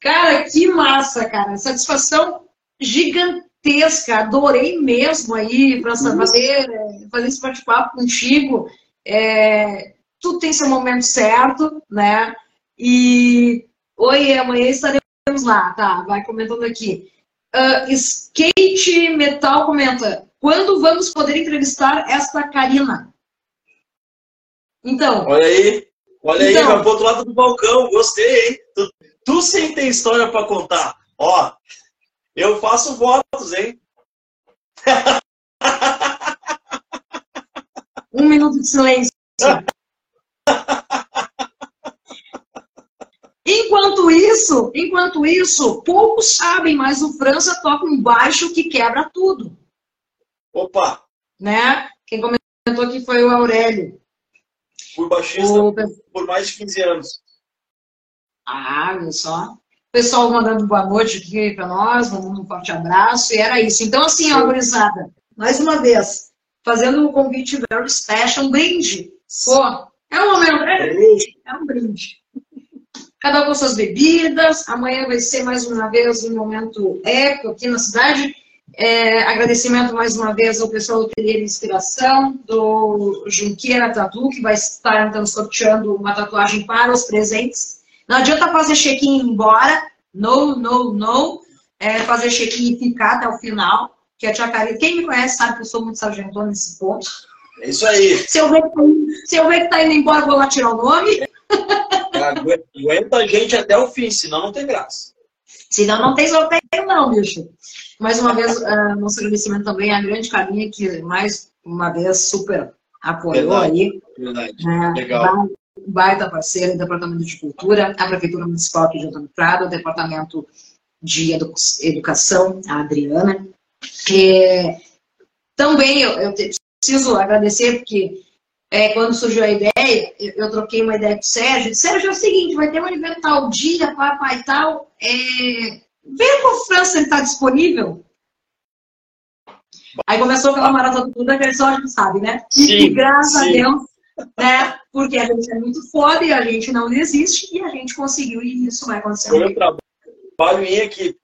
Cara, que massa, cara. Satisfação gigantesca. Adorei mesmo aí para uhum. fazer, fazer esse bate-papo contigo. É, tudo tem seu momento certo, né? E oi, amanhã estaremos lá, tá? Vai comentando aqui. Uh, Skate Metal comenta: quando vamos poder entrevistar esta Karina?
Então. Olha aí, olha então, aí, vai pro outro lado do balcão, gostei, hein? Tu, tu sim tem história para contar. Ó, eu faço votos, hein?
um minuto de silêncio. Enquanto isso, enquanto isso, poucos sabem, mas o França toca um baixo que quebra tudo.
Opa!
Né? Quem comentou aqui foi o Aurélio.
Fui baixista o... por mais de 15 anos.
Ah, olha só. O pessoal mandando boa noite aqui para nós, mandando um forte abraço, e era isso. Então, assim, ó, gurizada, mais uma vez, fazendo um convite very special, um brinde. Pô, é um momento, é, é um brinde. Cada um com suas bebidas. Amanhã vai ser mais uma vez um momento épico aqui na cidade. É, agradecimento mais uma vez ao pessoal do Ateliê Inspiração, do Junqueira Tatu, que vai estar então sorteando uma tatuagem para os presentes. Não adianta fazer check-in e ir embora. No, no, no. É fazer check-in e ficar até o final. Que a tia Karina, quem me conhece sabe que eu sou muito sargentona nesse ponto.
É isso aí.
Se eu ver que tá indo, se eu ver que tá indo embora, vou lá tirar o nome.
Aguenta a gente até o fim, senão não tem graça.
Senão não tem sorteio, não, bicho. Mais uma vez, uh, nosso agradecimento também à grande carinha que mais uma vez super apoiou
verdade,
aí.
Verdade. É, Legal.
Baita parceiro, Departamento de Cultura, a Prefeitura Municipal aqui de Antônio Prado, o Departamento de Edu Educação, a Adriana. E, também eu, eu preciso agradecer, porque é, quando surgiu a ideia, eu, eu, troquei uma ideia com o Sérgio. Sérgio, é o seguinte, vai ter um evento tal dia, papai e tal. É, vê com a França ele está disponível. Aí começou aquela maratona toda que só a gente sabe, né? E sim, graças sim. a Deus, né? Porque a gente é muito foda e a gente não desiste e a gente conseguiu e isso vai acontecer.
Foi um trabalho em equipe.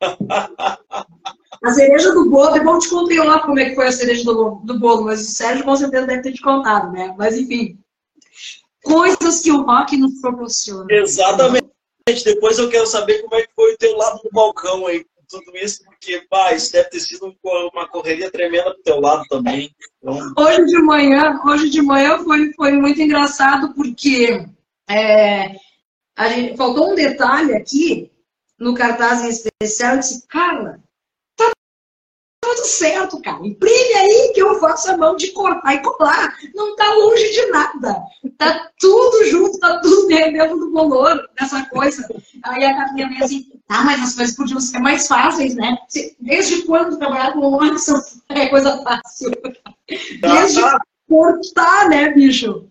A cereja do bolo, é bom te contar lá como é que foi a cereja do, do bolo, mas o Sérgio com certeza deve ter te contado, né? Mas enfim, coisas que o rock nos proporciona.
Exatamente. Depois eu quero saber como é que foi o teu lado do balcão aí, tudo isso, porque, pá, isso deve ter sido uma correria tremenda pro teu lado também.
Então... Hoje de manhã, hoje de manhã foi, foi muito engraçado, porque é, a gente, faltou um detalhe aqui no cartaz em especial, eu disse, cara, tudo certo, cara. Imprime aí que eu faço a mão de cortar e colar. Não tá longe de nada. Tá tudo junto, tá tudo dentro do valor dessa coisa. Aí a Carlinha vem assim, ah, mas as coisas podiam ser mais fáceis, né? Desde quando trabalhar com Watson é coisa fácil? Desde cortar, né, bicho?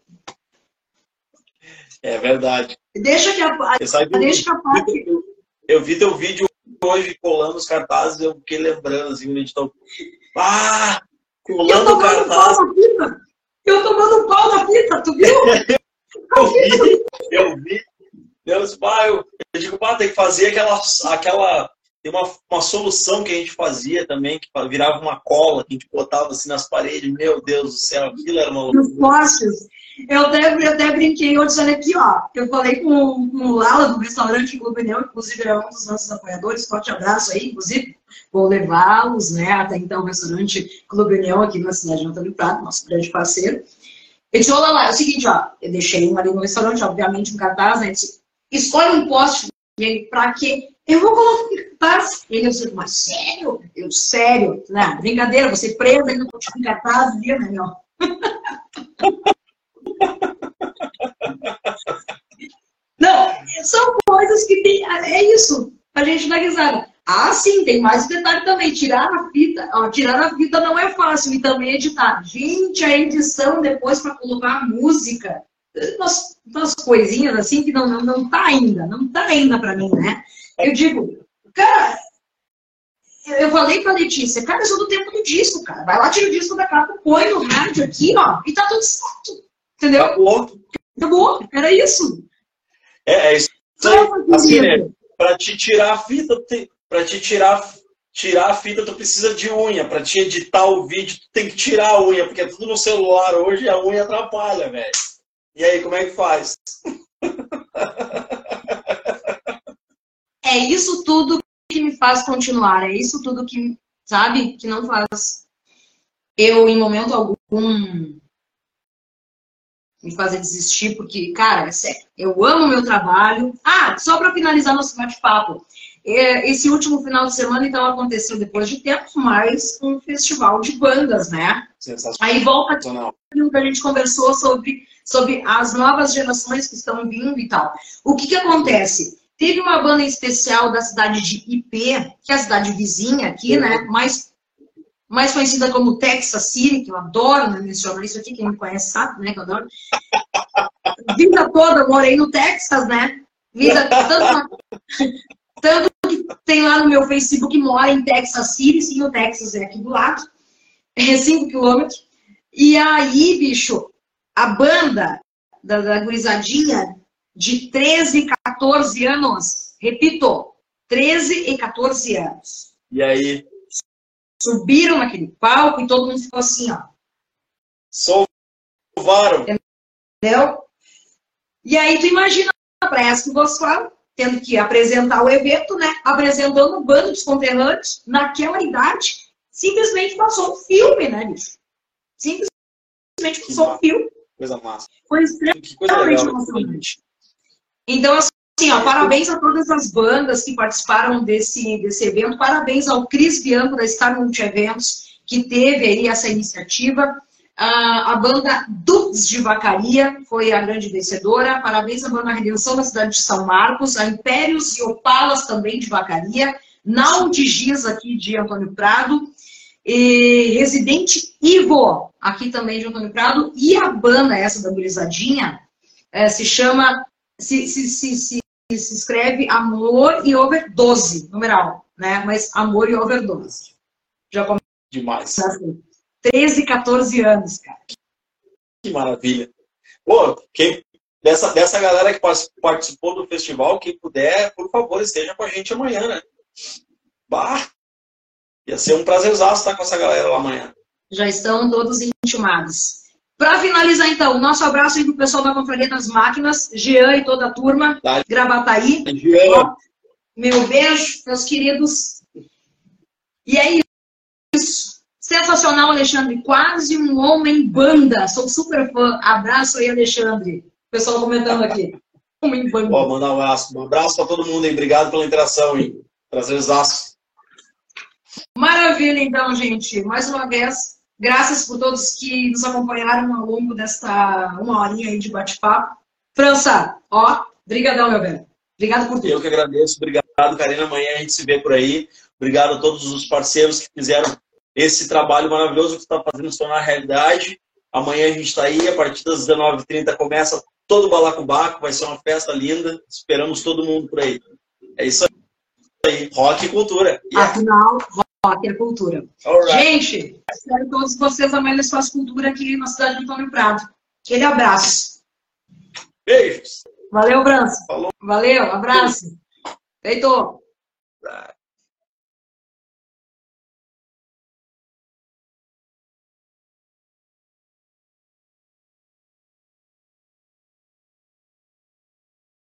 É verdade.
Deixa que a, deixa que a parte...
Eu vi teu vídeo hoje colando os cartazes, eu fiquei lembrando, assim, a gente tá. Ah! Colando o cartaz.
Eu tomando pau na fita, tu viu?
eu vi, eu vi. Deus, pá, eu, eu digo, pá, tem que fazer aquela. aquela tem uma, uma solução que a gente fazia também, que virava uma cola, que a gente botava assim nas paredes. Meu Deus do céu, aquilo era uma loucura.
Os postes. Eu até, eu até brinquei hoje, olha aqui, ó. Eu falei com, com o Lala do restaurante Clube Neu, inclusive é um dos nossos apoiadores. Forte abraço aí, inclusive. Vou levá-los, né? Até então, o restaurante Clube Neu aqui na cidade de Antônio Prado, nosso grande parceiro. Ele disse, olha lá, é o seguinte, ó. Eu deixei um ali no restaurante, obviamente, um cartaz, né? Disse, escolhe um poste. Ele, pra quê? Eu vou colocar cartaz. Ele disse, mas sério? Eu, sério? Não, brincadeira, você presa ainda com cartaz, viu, né, meu? são coisas que tem. É isso. A gente dá risada. Ah, sim, tem mais detalhe também. Tirar a fita, ó, tirar a fita não é fácil e também editar. Gente, a edição depois para colocar a música, umas, umas, coisinhas assim que não, não, não tá ainda, não tá ainda para mim, né? Eu digo, cara, eu falei pra Letícia, cara, eu sou do tempo do disco, cara. Vai lá, tira o disco da capa, põe no rádio aqui, ó, e tá tudo certo. Entendeu?
Acabou.
Acabou, era isso.
É, é Assim, né, para te tirar a fita, para te tirar, tirar a fita, tu precisa de unha. Para te editar o vídeo, tu tem que tirar a unha, porque é tudo no celular hoje e a unha atrapalha, velho. E aí, como é que faz?
é isso tudo que me faz continuar, é isso tudo que, sabe, que não faz eu, em momento algum, me fazer desistir, porque, cara, é sério, eu amo meu trabalho. Ah, só para finalizar nosso bate-papo, é, esse último final de semana, então, aconteceu depois de tempos, mais um festival de bandas, né? Aí volta aquilo que a gente conversou sobre, sobre as novas gerações que estão vindo e tal. O que que acontece? Teve uma banda especial da cidade de IP, que é a cidade vizinha aqui, né? Mais, mais conhecida como Texas City, que eu adoro né, mencionar isso aqui, quem me conhece sabe, né? Que eu adoro. Vida toda morei no Texas, né? Vida tanto, tanto que tem lá no meu Facebook mora em Texas City, sim, o Texas é aqui do lado, é 5 quilômetros. E aí, bicho, a banda da, da gurizadinha de 13 e 14 anos. Repito, 13 e 14 anos.
E aí?
Subiram naquele palco e todo mundo ficou assim, ó.
Solvaram.
Entendeu? E aí tu imagina para essa gospel tendo que apresentar o evento, né? Apresentando um bando de conterrâneos naquela idade, simplesmente passou um filme, né, bicho? Simplesmente passou um filme.
Coisa massa.
Foi extremamente emocionante. Então, assim, ó, parabéns a todas as bandas que participaram desse, desse evento. Parabéns ao Cris Bianco da Star Multi Eventos, que teve aí essa iniciativa. a banda Dux de Vacaria foi a grande vencedora. Parabéns à banda Redenção da cidade de São Marcos, a Impérios e Opalas também de Vacaria, Nau de Giz aqui de Antônio Prado, e Residente Ivo aqui também de Antônio Prado, e a banda essa da Gurizadinha é, se chama se, se, se, se, se escreve amor e overdose, numeral, né? Mas amor e overdose. Já começa
Demais.
Assim. 13, 14 anos, cara.
Que maravilha. Pô, quem, dessa, dessa galera que participou do festival, quem puder, por favor, esteja com a gente amanhã, né? Bah! Ia ser um prazerzaço estar com essa galera lá amanhã.
Já estão todos intimados. Para finalizar, então, nosso abraço aí pro pessoal da Confraria das Máquinas, Jean e toda a turma, tá. Gravataí.
Jean.
Meu beijo, meus queridos. E é isso. Sensacional, Alexandre. Quase um homem banda. Sou super fã. Abraço aí, Alexandre. O pessoal comentando aqui.
Homem banda. Ó, mandar um abraço. Um abraço para todo mundo aí. Obrigado pela interação. Hein? Prazerzaço.
Maravilha, então, gente. Mais uma vez, Graças por todos que nos acompanharam ao longo desta uma horinha aí de bate-papo. França, ó, brigadão, meu bem. Obrigado por tudo.
Eu que agradeço. Obrigado, Karina. Amanhã a gente se vê por aí. Obrigado a todos os parceiros que fizeram esse trabalho maravilhoso que está fazendo se tornar realidade. Amanhã a gente está aí, a partir das 19h30 começa todo o balacobaco, vai ser uma festa linda. Esperamos todo mundo por aí. É isso aí. Rock e cultura.
Yeah. Afinal, rock cultura. Gente, espero todos vocês amanhã Espaço Cultura aqui na cidade de Antônio Prado. Aquele abraço.
Beijos.
Valeu, Branco. Valeu, abraço. Feito.